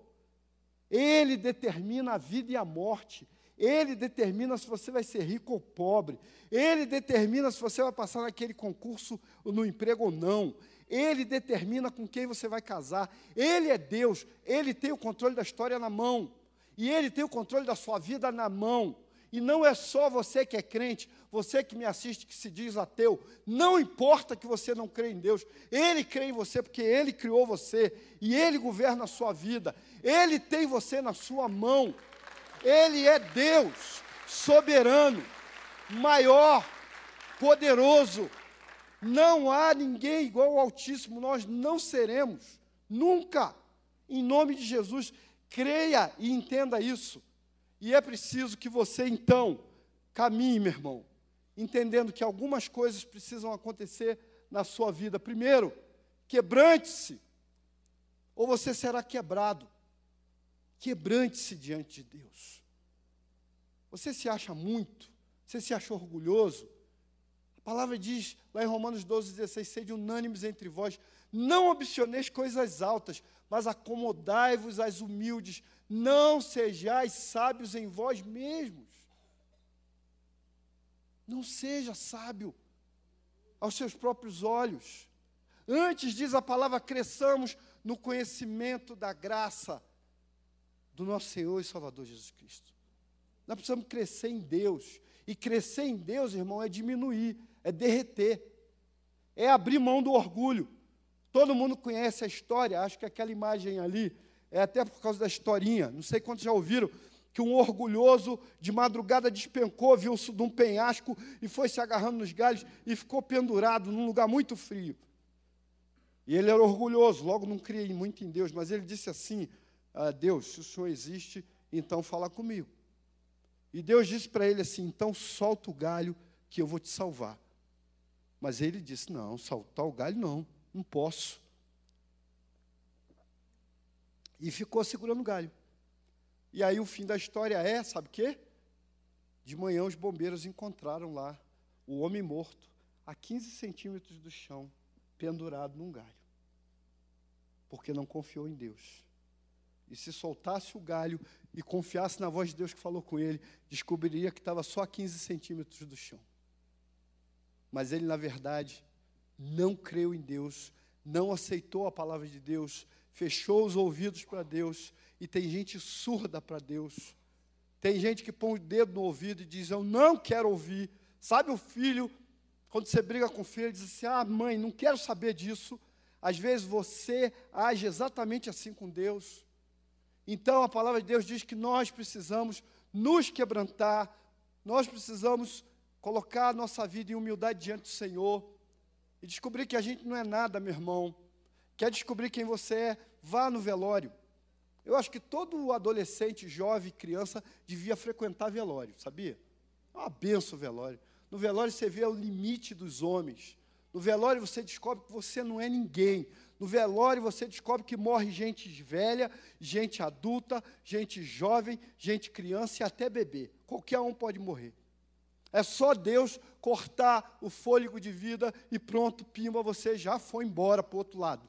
Ele determina a vida e a morte. Ele determina se você vai ser rico ou pobre. Ele determina se você vai passar naquele concurso no emprego ou não. Ele determina com quem você vai casar. Ele é Deus. Ele tem o controle da história na mão. E ele tem o controle da sua vida na mão. E não é só você que é crente, você que me assiste, que se diz ateu. Não importa que você não crê em Deus, Ele crê em você porque Ele criou você e Ele governa a sua vida. Ele tem você na sua mão. Ele é Deus, soberano, maior, poderoso. Não há ninguém igual ao Altíssimo, nós não seremos, nunca. Em nome de Jesus, creia e entenda isso. E é preciso que você, então, caminhe, meu irmão, entendendo que algumas coisas precisam acontecer na sua vida. Primeiro, quebrante-se, ou você será quebrado. Quebrante-se diante de Deus. Você se acha muito, você se acha orgulhoso. A palavra diz lá em Romanos 12, 16: sede unânimes entre vós, não ambicioneis coisas altas, mas acomodai-vos às humildes, não sejais sábios em vós mesmos. Não seja sábio aos seus próprios olhos. Antes, diz a palavra, cresçamos no conhecimento da graça do nosso Senhor e Salvador Jesus Cristo. Nós precisamos crescer em Deus. E crescer em Deus, irmão, é diminuir, é derreter, é abrir mão do orgulho. Todo mundo conhece a história, acho que aquela imagem ali é até por causa da historinha, não sei quantos já ouviram, que um orgulhoso de madrugada despencou, viu-se de um penhasco e foi se agarrando nos galhos e ficou pendurado num lugar muito frio. E ele era orgulhoso, logo não criei muito em Deus, mas ele disse assim: ah, Deus, se o Senhor existe, então fala comigo. E Deus disse para ele assim: então solta o galho que eu vou te salvar. Mas ele disse: não, soltar o galho não, não posso. E ficou segurando o galho. E aí o fim da história é, sabe o quê? De manhã os bombeiros encontraram lá o homem morto a 15 centímetros do chão, pendurado num galho. Porque não confiou em Deus. E se soltasse o galho e confiasse na voz de Deus que falou com ele, descobriria que estava só a 15 centímetros do chão. Mas ele, na verdade, não creu em Deus, não aceitou a palavra de Deus, fechou os ouvidos para Deus, e tem gente surda para Deus. Tem gente que põe o dedo no ouvido e diz: Eu não quero ouvir, Sabe o filho, quando você briga com o filho, diz assim: Ah, mãe, não quero saber disso. Às vezes você age exatamente assim com Deus. Então a palavra de Deus diz que nós precisamos nos quebrantar, nós precisamos colocar a nossa vida em humildade diante do Senhor e descobrir que a gente não é nada, meu irmão. Quer descobrir quem você é? Vá no velório. Eu acho que todo adolescente, jovem, criança devia frequentar velório, sabia? É uma benção o velório. No velório você vê o limite dos homens. No velório você descobre que você não é ninguém. No velório você descobre que morre gente velha, gente adulta, gente jovem, gente criança e até bebê. Qualquer um pode morrer. É só Deus cortar o fôlego de vida e pronto, pimba, você já foi embora para o outro lado.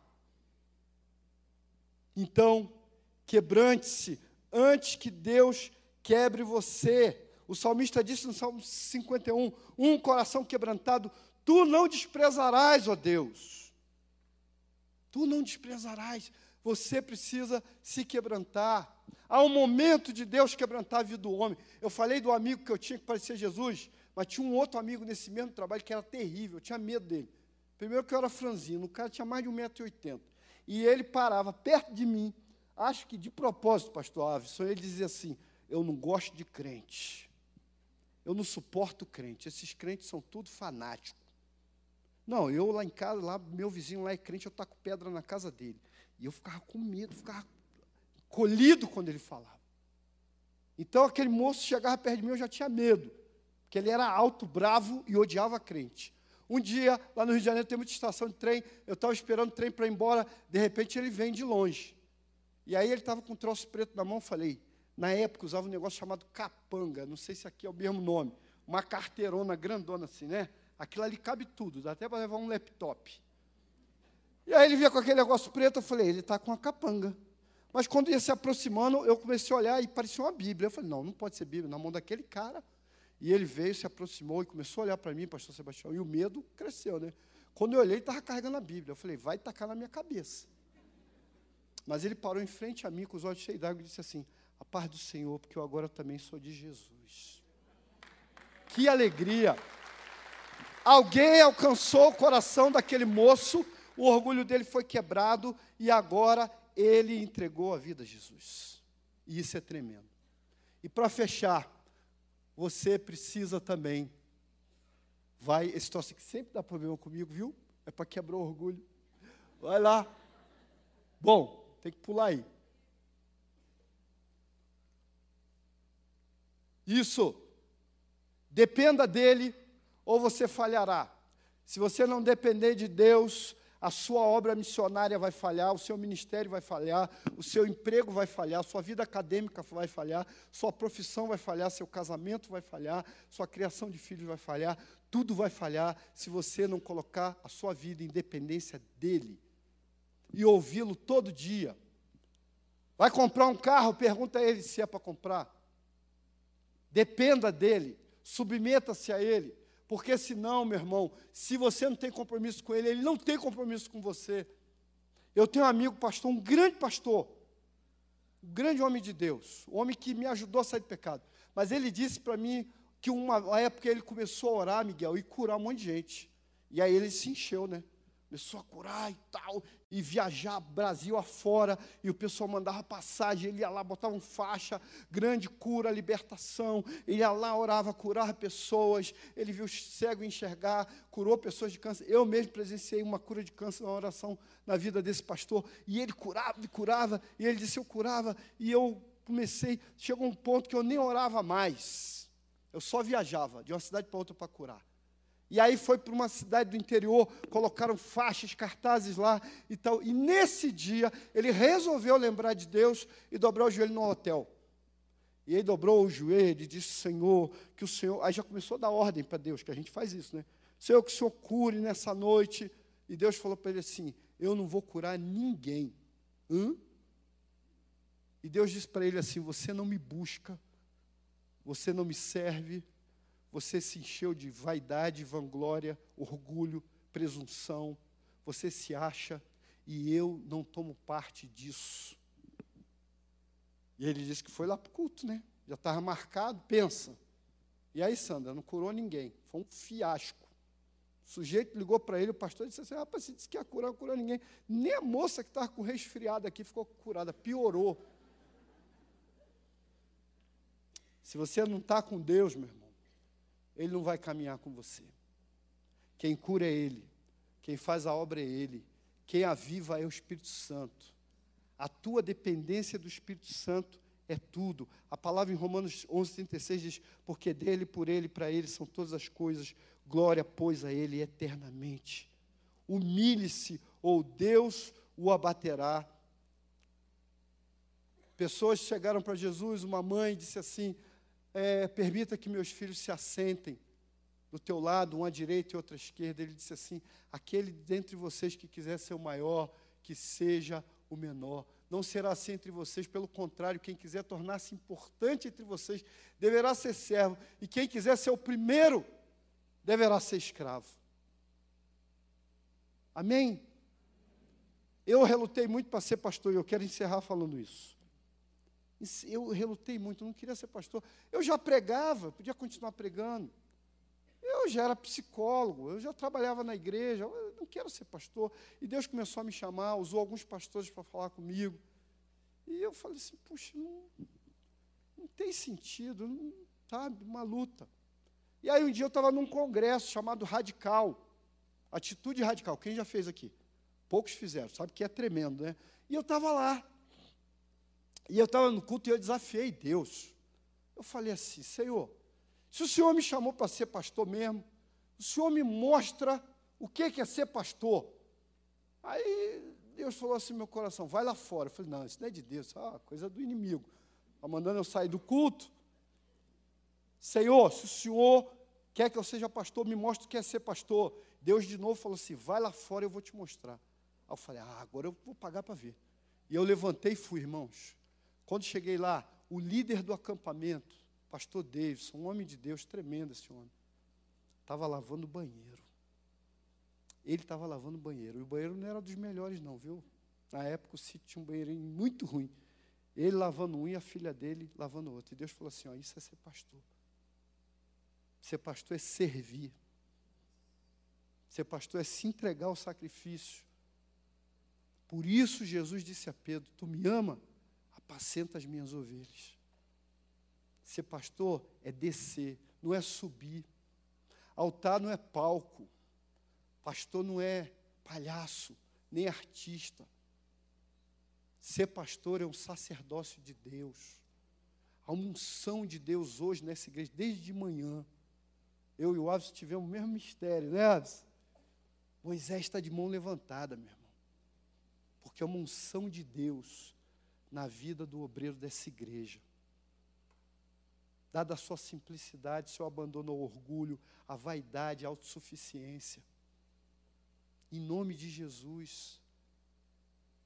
Então, quebrante-se antes que Deus quebre você. O salmista disse no Salmo 51: Um coração quebrantado, tu não desprezarás, ó Deus. Tu não desprezarás. Você precisa se quebrantar. Há um momento de Deus quebrantar a vida do homem. Eu falei do amigo que eu tinha que parecer Jesus, mas tinha um outro amigo nesse mesmo trabalho que era terrível, eu tinha medo dele. Primeiro que eu era franzino, o cara tinha mais de 1,80m. E ele parava perto de mim, acho que de propósito, pastor Aves, ele dizia assim: Eu não gosto de crente. Eu não suporto crente. Esses crentes são tudo fanáticos. Não, eu lá em casa, lá, meu vizinho lá é crente, eu taco pedra na casa dele. E eu ficava com medo, ficava colhido quando ele falava. Então aquele moço chegava perto de mim, eu já tinha medo. Porque ele era alto, bravo e odiava crente. Um dia, lá no Rio de Janeiro, tem muita estação de trem, eu estava esperando o trem para ir embora, de repente ele vem de longe. E aí ele estava com um troço preto na mão, falei, na época usava um negócio chamado capanga, não sei se aqui é o mesmo nome, uma carteirona grandona assim, né? Aquilo ali cabe tudo, dá até para levar um laptop. E aí ele via com aquele negócio preto, eu falei, ele está com uma capanga. Mas quando ia se aproximando, eu comecei a olhar e parecia uma Bíblia. Eu falei, não, não pode ser Bíblia, na mão daquele cara. E ele veio, se aproximou e começou a olhar para mim, pastor Sebastião, e o medo cresceu, né? Quando eu olhei, ele estava carregando a Bíblia. Eu falei, vai tacar na minha cabeça. Mas ele parou em frente a mim, com os olhos cheios d'água, e disse assim: A paz do Senhor, porque eu agora também sou de Jesus. Que alegria! Alguém alcançou o coração daquele moço, o orgulho dele foi quebrado, e agora ele entregou a vida a Jesus. E isso é tremendo. E para fechar, você precisa também. Vai, esse troço que sempre dá problema comigo, viu? É para quebrar o orgulho. Vai lá. Bom, tem que pular aí. Isso. Dependa dele ou você falhará. Se você não depender de Deus, a sua obra missionária vai falhar, o seu ministério vai falhar, o seu emprego vai falhar, sua vida acadêmica vai falhar, sua profissão vai falhar, seu casamento vai falhar, sua criação de filhos vai falhar, tudo vai falhar se você não colocar a sua vida em dependência dele e ouvi-lo todo dia. Vai comprar um carro, pergunta a ele se é para comprar. Dependa dele, submeta-se a ele. Porque senão, meu irmão, se você não tem compromisso com ele, ele não tem compromisso com você. Eu tenho um amigo pastor, um grande pastor, um grande homem de Deus, um homem que me ajudou a sair do pecado. Mas ele disse para mim que uma, época ele começou a orar, Miguel, e curar um monte de gente. E aí ele se encheu, né? Começou a curar e tal, e viajar Brasil afora, e o pessoal mandava passagem, ele ia lá, botava um faixa, grande cura, libertação, ele ia lá, orava, curava pessoas, ele viu cego enxergar, curou pessoas de câncer. Eu mesmo presenciei uma cura de câncer, uma oração na vida desse pastor, e ele curava e curava, e ele disse, eu curava, e eu comecei, chegou um ponto que eu nem orava mais, eu só viajava de uma cidade para outra para curar. E aí foi para uma cidade do interior, colocaram faixas, cartazes lá e tal. E nesse dia, ele resolveu lembrar de Deus e dobrar o joelho no hotel. E aí dobrou o joelho e disse: Senhor, que o Senhor. Aí já começou a dar ordem para Deus, que a gente faz isso, né? Senhor, que o Senhor cure nessa noite. E Deus falou para ele assim: Eu não vou curar ninguém. Hã? E Deus disse para ele assim: Você não me busca, você não me serve, você se encheu de vaidade, vanglória, orgulho, presunção, você se acha e eu não tomo parte disso. E ele disse que foi lá para o culto, né? Já estava marcado, pensa. E aí, Sandra, não curou ninguém. Foi um fiasco. O sujeito ligou para ele, o pastor disse assim: rapaz, você disse que ia curar, não curou ninguém. Nem a moça que estava com resfriado aqui ficou curada, piorou. Se você não está com Deus, meu irmão, Ele não vai caminhar com você. Quem cura é Ele, quem faz a obra é Ele, quem aviva é o Espírito Santo. A tua dependência do Espírito Santo é tudo. A palavra em Romanos 11:36 diz: "Porque dele, por ele, para ele são todas as coisas. Glória, pois, a ele eternamente." Humilhe-se, ou Deus o abaterá. Pessoas chegaram para Jesus, uma mãe disse assim: é, permita que meus filhos se assentem do teu lado, um à direita e outro à esquerda. Ele disse assim: aquele dentre vocês que quiser ser o maior, que seja o menor. Não será assim entre vocês, pelo contrário, quem quiser tornar-se importante entre vocês deverá ser servo, e quem quiser ser o primeiro deverá ser escravo. Amém? Eu relutei muito para ser pastor e eu quero encerrar falando isso. Eu relutei muito, não queria ser pastor. Eu já pregava, podia continuar pregando. Eu já era psicólogo, eu já trabalhava na igreja, eu não quero ser pastor. E Deus começou a me chamar, usou alguns pastores para falar comigo. E eu falei assim, puxa, não, não tem sentido, não, sabe, uma luta. E aí um dia eu estava num congresso chamado Radical, Atitude Radical. Quem já fez aqui? Poucos fizeram, sabe que é tremendo, né? E eu estava lá. E eu estava no culto e eu desafiei Deus. Eu falei assim, Senhor, se o Senhor me chamou para ser pastor mesmo, o Senhor me mostra o que é ser pastor. Aí Deus falou assim meu coração, vai lá fora. Eu falei, não, isso não é de Deus, isso é coisa do inimigo. Está mandando eu sair do culto. Senhor, se o Senhor quer que eu seja pastor, me mostre o que é ser pastor. Deus de novo falou assim, vai lá fora, eu vou te mostrar. Aí eu falei, ah, agora eu vou pagar para ver. E eu levantei e fui, irmãos. Quando cheguei lá, o líder do acampamento, pastor Davidson, um homem de Deus, tremendo esse homem, estava lavando o banheiro. Ele estava lavando o banheiro. E o banheiro não era dos melhores, não, viu? Na época o sítio tinha um banheirinho muito ruim. Ele lavando um e a filha dele lavando outro. E Deus falou assim: ó, isso é ser pastor. Ser pastor é servir. Ser pastor é se entregar ao sacrifício. Por isso Jesus disse a Pedro: Tu me ama? Apacenta as minhas ovelhas. Ser pastor é descer, não é subir. Altar não é palco. Pastor não é palhaço, nem artista. Ser pastor é um sacerdócio de Deus. A unção de Deus hoje nessa igreja, desde de manhã. Eu e o Aves tivemos o mesmo mistério, né, Aves? Moisés está de mão levantada, meu irmão. Porque é uma unção de Deus na vida do obreiro dessa igreja dada a sua simplicidade, seu abandono ao orgulho, à vaidade, à autossuficiência. Em nome de Jesus,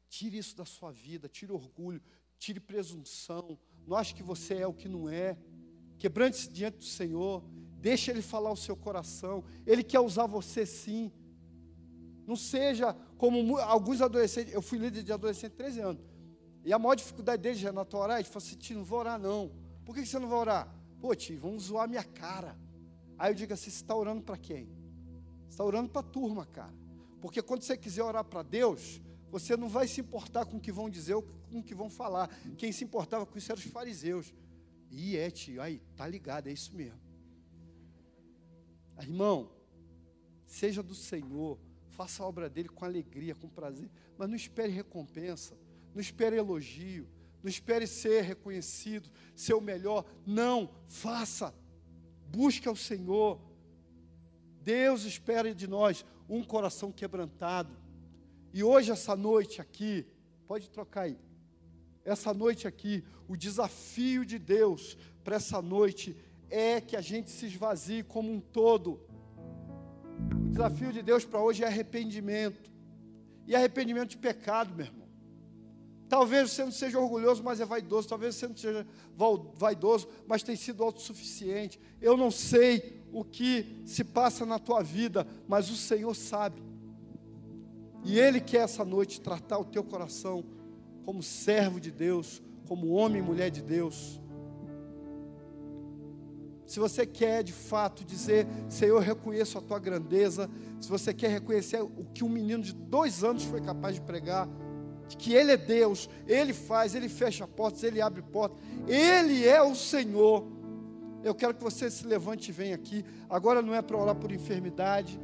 tire isso da sua vida, tire orgulho, tire presunção, não ache que você é o que não é. Quebrante-se diante do Senhor, deixe Ele falar o seu coração, Ele quer usar você sim. Não seja como alguns adolescentes, eu fui líder de adolescente 13 anos, e a maior dificuldade deles é na tua orar, ele falou assim, tio, não vou orar não. Por que você não vai orar? Pô, tio, vão zoar minha cara. Aí eu digo assim: você está orando para quem? Você está orando para a turma, cara. Porque quando você quiser orar para Deus, você não vai se importar com o que vão dizer ou com o que vão falar. Quem se importava com isso eram os fariseus. E é, tio, aí, tá ligado, é isso mesmo. Irmão, seja do Senhor, faça a obra dele com alegria, com prazer, mas não espere recompensa, não espere elogio, não espere ser reconhecido, ser o melhor. Não, faça. Busque ao Senhor. Deus espera de nós um coração quebrantado. E hoje, essa noite aqui, pode trocar aí. Essa noite aqui, o desafio de Deus para essa noite é que a gente se esvazie como um todo. O desafio de Deus para hoje é arrependimento. E arrependimento de pecado, meu irmão. Talvez você não seja orgulhoso, mas é vaidoso. Talvez você não seja vaidoso, mas tem sido autossuficiente. Eu não sei o que se passa na tua vida, mas o Senhor sabe. E Ele quer essa noite tratar o teu coração como servo de Deus, como homem e mulher de Deus. se você quer de fato dizer, Senhor, eu reconheço a tua grandeza, se você quer reconhecer o que um menino de dois anos foi capaz de pregar, que Ele é Deus, Ele faz, Ele fecha portas, Ele abre portas, Ele é o Senhor. Eu quero que você se levante e venha aqui. Agora não é para orar por enfermidade,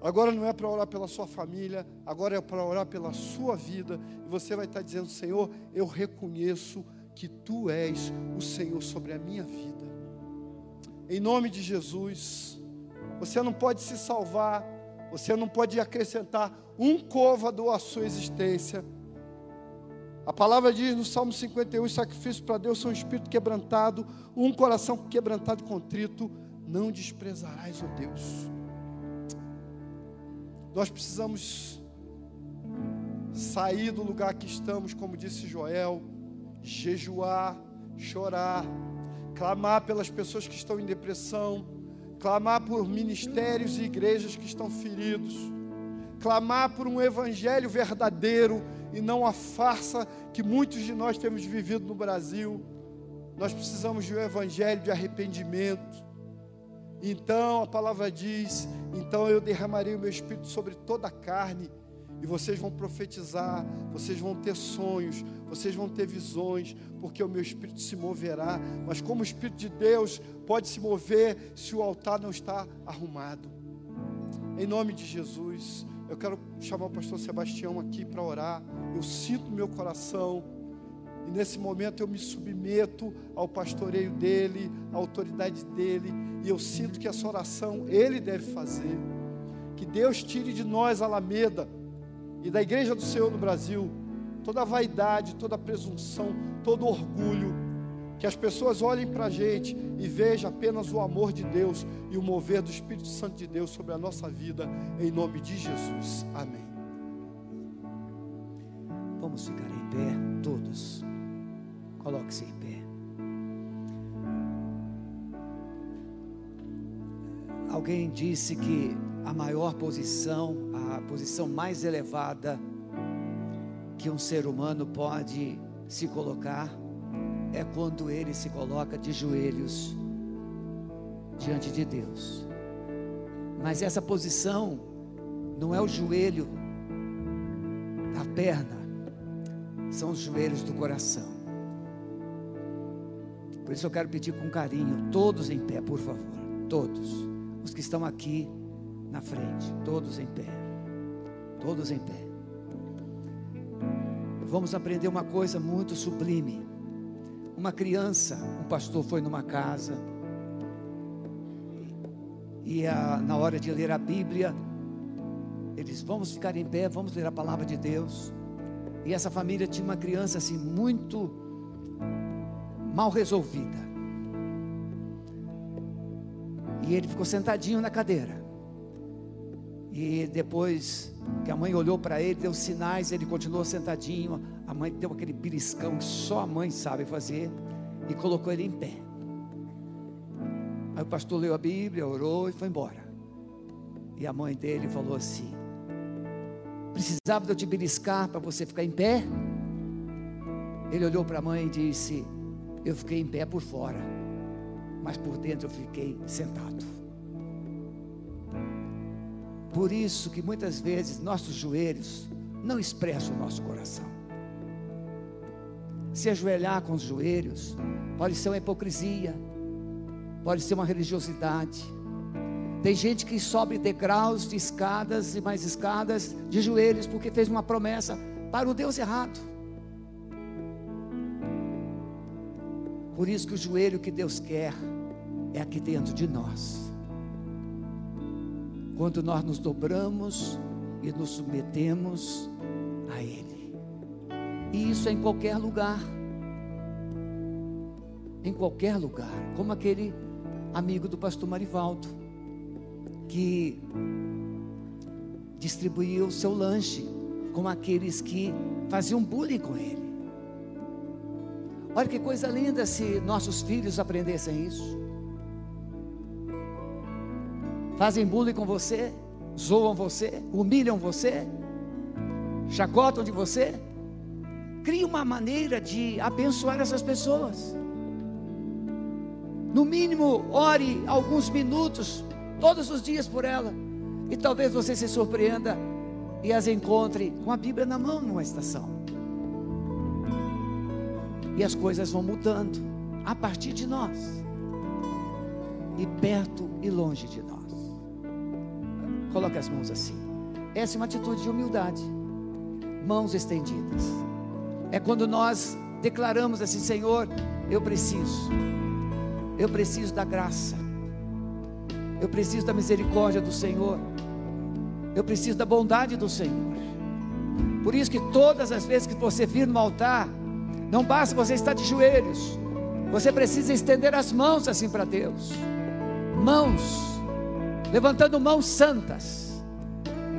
agora não é para orar pela sua família, agora é para orar pela sua vida. E você vai estar dizendo: Senhor, eu reconheço que Tu és o Senhor sobre a minha vida em nome de Jesus. Você não pode se salvar, você não pode acrescentar um côvado à sua existência. A palavra diz no Salmo 51: sacrifícios para Deus são um espírito quebrantado, um coração quebrantado e contrito, não desprezarás, ó oh Deus. Nós precisamos sair do lugar que estamos, como disse Joel, jejuar, chorar, clamar pelas pessoas que estão em depressão, clamar por ministérios e igrejas que estão feridos, clamar por um evangelho verdadeiro e não a farsa que muitos de nós temos vivido no Brasil. Nós precisamos de um evangelho de arrependimento. Então a palavra diz: então eu derramarei o meu espírito sobre toda a carne e vocês vão profetizar, vocês vão ter sonhos, vocês vão ter visões, porque o meu espírito se moverá. Mas como o espírito de Deus pode se mover se o altar não está arrumado? Em nome de Jesus, eu quero chamar o pastor Sebastião aqui para orar. Eu sinto meu coração, e nesse momento eu me submeto ao pastoreio dele, à autoridade dele, e eu sinto que essa oração ele deve fazer. Que Deus tire de nós, Alameda, e da igreja do Senhor no Brasil, toda vaidade, toda presunção, todo orgulho, que as pessoas olhem para a gente e vejam apenas o amor de Deus e o mover do Espírito Santo de Deus sobre a nossa vida, em nome de Jesus. Amém. Vamos ficar em pé, todos. Coloque-se em pé. Alguém disse que a maior posição, a posição mais elevada que um ser humano pode se colocar é quando ele se coloca de joelhos diante de Deus. Mas essa posição não é o joelho da perna, são os joelhos do coração. Por isso eu quero pedir com carinho, todos em pé, por favor, todos, os que estão aqui na frente, todos em pé. Todos em pé. Vamos aprender uma coisa muito sublime. Uma criança, um pastor foi numa casa e a, na hora de ler a Bíblia, eles vamos ficar em pé, vamos ler a palavra de Deus. E essa família tinha uma criança assim muito mal resolvida. E ele ficou sentadinho na cadeira. E depois que a mãe olhou para ele, deu sinais, ele continuou sentadinho. A mãe deu aquele beliscão que só a mãe sabe fazer e colocou ele em pé. Aí o pastor leu a Bíblia, orou e foi embora. E a mãe dele falou assim: Precisava de eu te beliscar para você ficar em pé? Ele olhou para a mãe e disse: Eu fiquei em pé por fora, mas por dentro eu fiquei sentado. Por isso que muitas vezes nossos joelhos não expressam o nosso coração. Se ajoelhar com os joelhos pode ser uma hipocrisia, pode ser uma religiosidade. Tem gente que sobe degraus de escadas e mais escadas de joelhos porque fez uma promessa para o Deus errado. Por isso que o joelho que Deus quer é aqui dentro de nós quando nós nos dobramos e nos submetemos a Ele. E isso é em qualquer lugar. Em qualquer lugar. Como aquele amigo do pastor Marivaldo, que distribuía o seu lanche com aqueles que faziam bullying com ele. Olha que coisa linda se nossos filhos aprendessem isso. Fazem bullying com você, zoam você, humilham você, chacotam de você. Crie uma maneira de abençoar essas pessoas. No mínimo, ore alguns minutos, todos os dias por ela. E talvez você se surpreenda e as encontre com a Bíblia na mão numa estação. E as coisas vão mudando a partir de nós, e perto e longe de nós. Coloque as mãos assim. Essa é uma atitude de humildade, mãos estendidas. É quando nós declaramos assim: Senhor, eu preciso, eu preciso da graça, eu preciso da misericórdia do Senhor, eu preciso da bondade do Senhor. Por isso que todas as vezes que você vir no altar, não basta você estar de joelhos, você precisa estender as mãos assim para Deus, mãos, levantando mãos santas,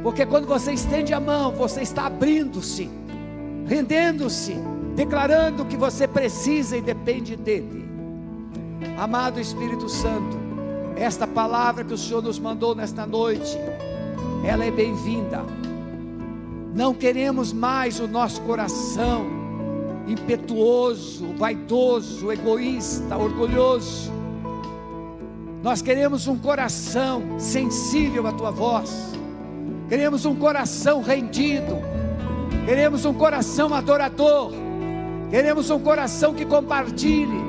porque quando você estende a mão, você está abrindo-se, rendendo-se declarando que você precisa e depende dele. Amado Espírito Santo, esta palavra que o Senhor nos mandou nesta noite, ela é bem-vinda. Não queremos mais o nosso coração impetuoso, vaidoso, egoísta, orgulhoso. Nós queremos um coração sensível à tua voz. Queremos um coração rendido. Queremos um coração adorador Queremos um coração que compartilhe.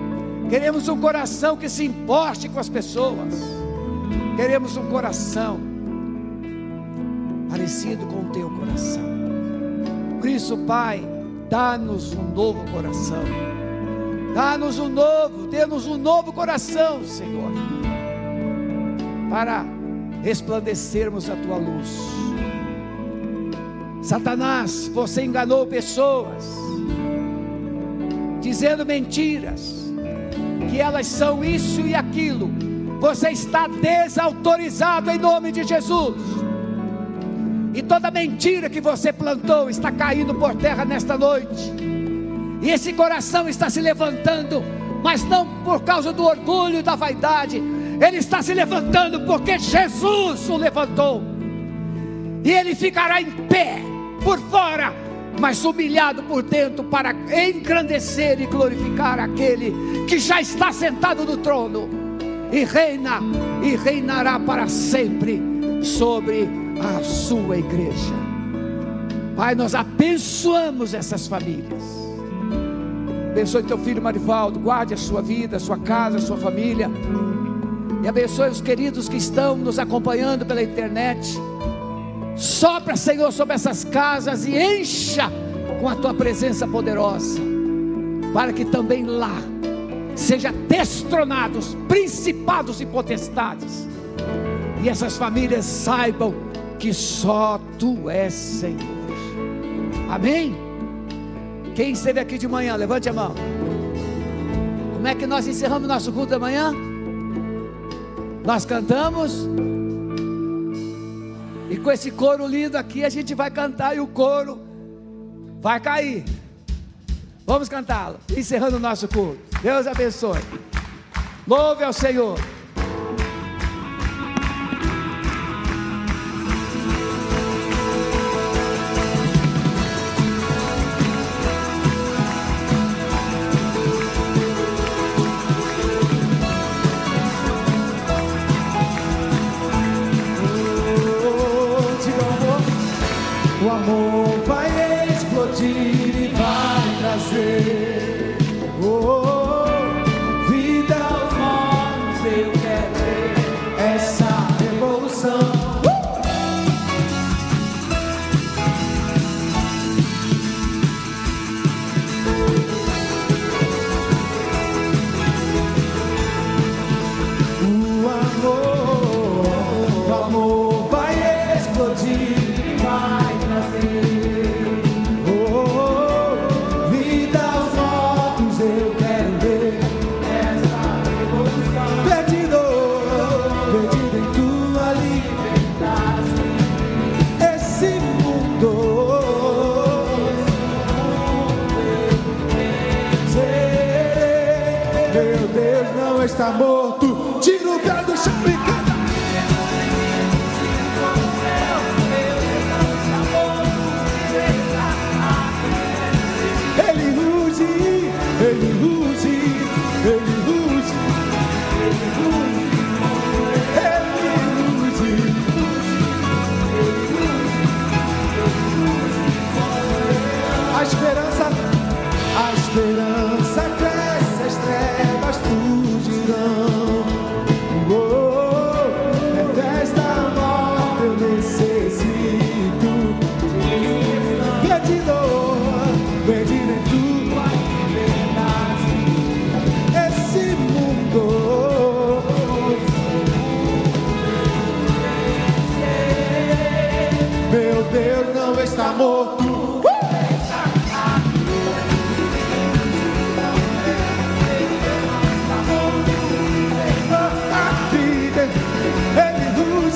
Queremos um coração que se importe com as pessoas. Queremos um coração parecido com o teu coração. Por isso, Pai, dá-nos um novo coração. Dá-nos um novo, dê-nos um novo coração, Senhor, para resplandecermos a tua luz. Satanás, você enganou pessoas dizendo mentiras, que elas são isso e aquilo, você está desautorizado em nome de Jesus. E toda mentira que você plantou está caindo por terra nesta noite. E esse coração está se levantando, mas não por causa do orgulho e da vaidade. Ele está se levantando porque Jesus o levantou. E ele ficará em pé por fora mas humilhado por dentro para engrandecer e glorificar aquele que já está sentado no trono e reina e reinará para sempre sobre a sua igreja. Pai, nós abençoamos essas famílias. Abençoe teu filho Marivaldo, guarde a sua vida, a sua casa, a sua família. E abençoe os queridos que estão nos acompanhando pela internet Sopra, Senhor, sobre essas casas e encha com a tua presença poderosa, para que também lá seja destronados principados e potestades, e essas famílias saibam que só tu és Senhor. Amém? Quem esteve aqui de manhã, levante a mão. Como é que nós encerramos nosso culto da manhã? Nós cantamos. E com esse coro lindo aqui, a gente vai cantar e o coro vai cair. Vamos cantá-lo, encerrando o nosso culto. Deus abençoe. Louve ao Senhor.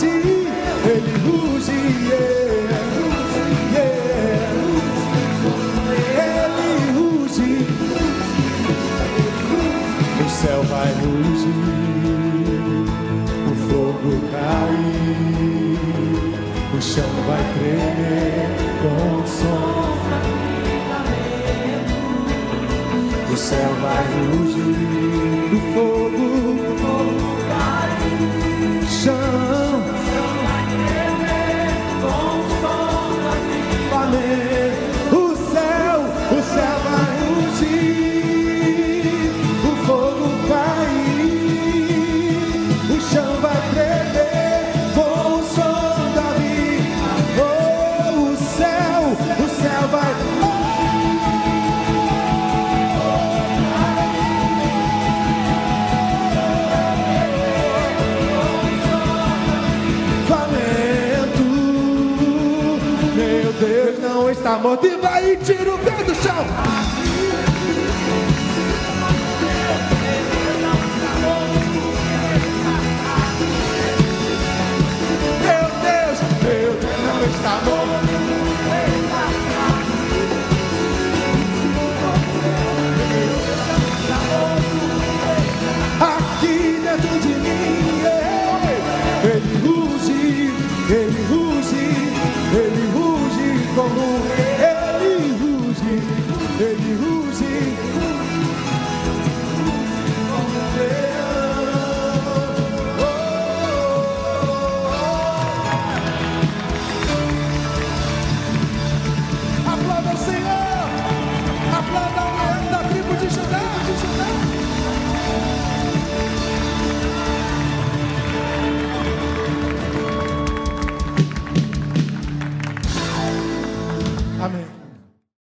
ele ruge, yeah, é é ele ruge, é o céu vai rugir, o fogo cair, o chão vai tremer com som. O céu vai rugir, o fogo, o fogo cair, chão está e vai e tira o pé do chão.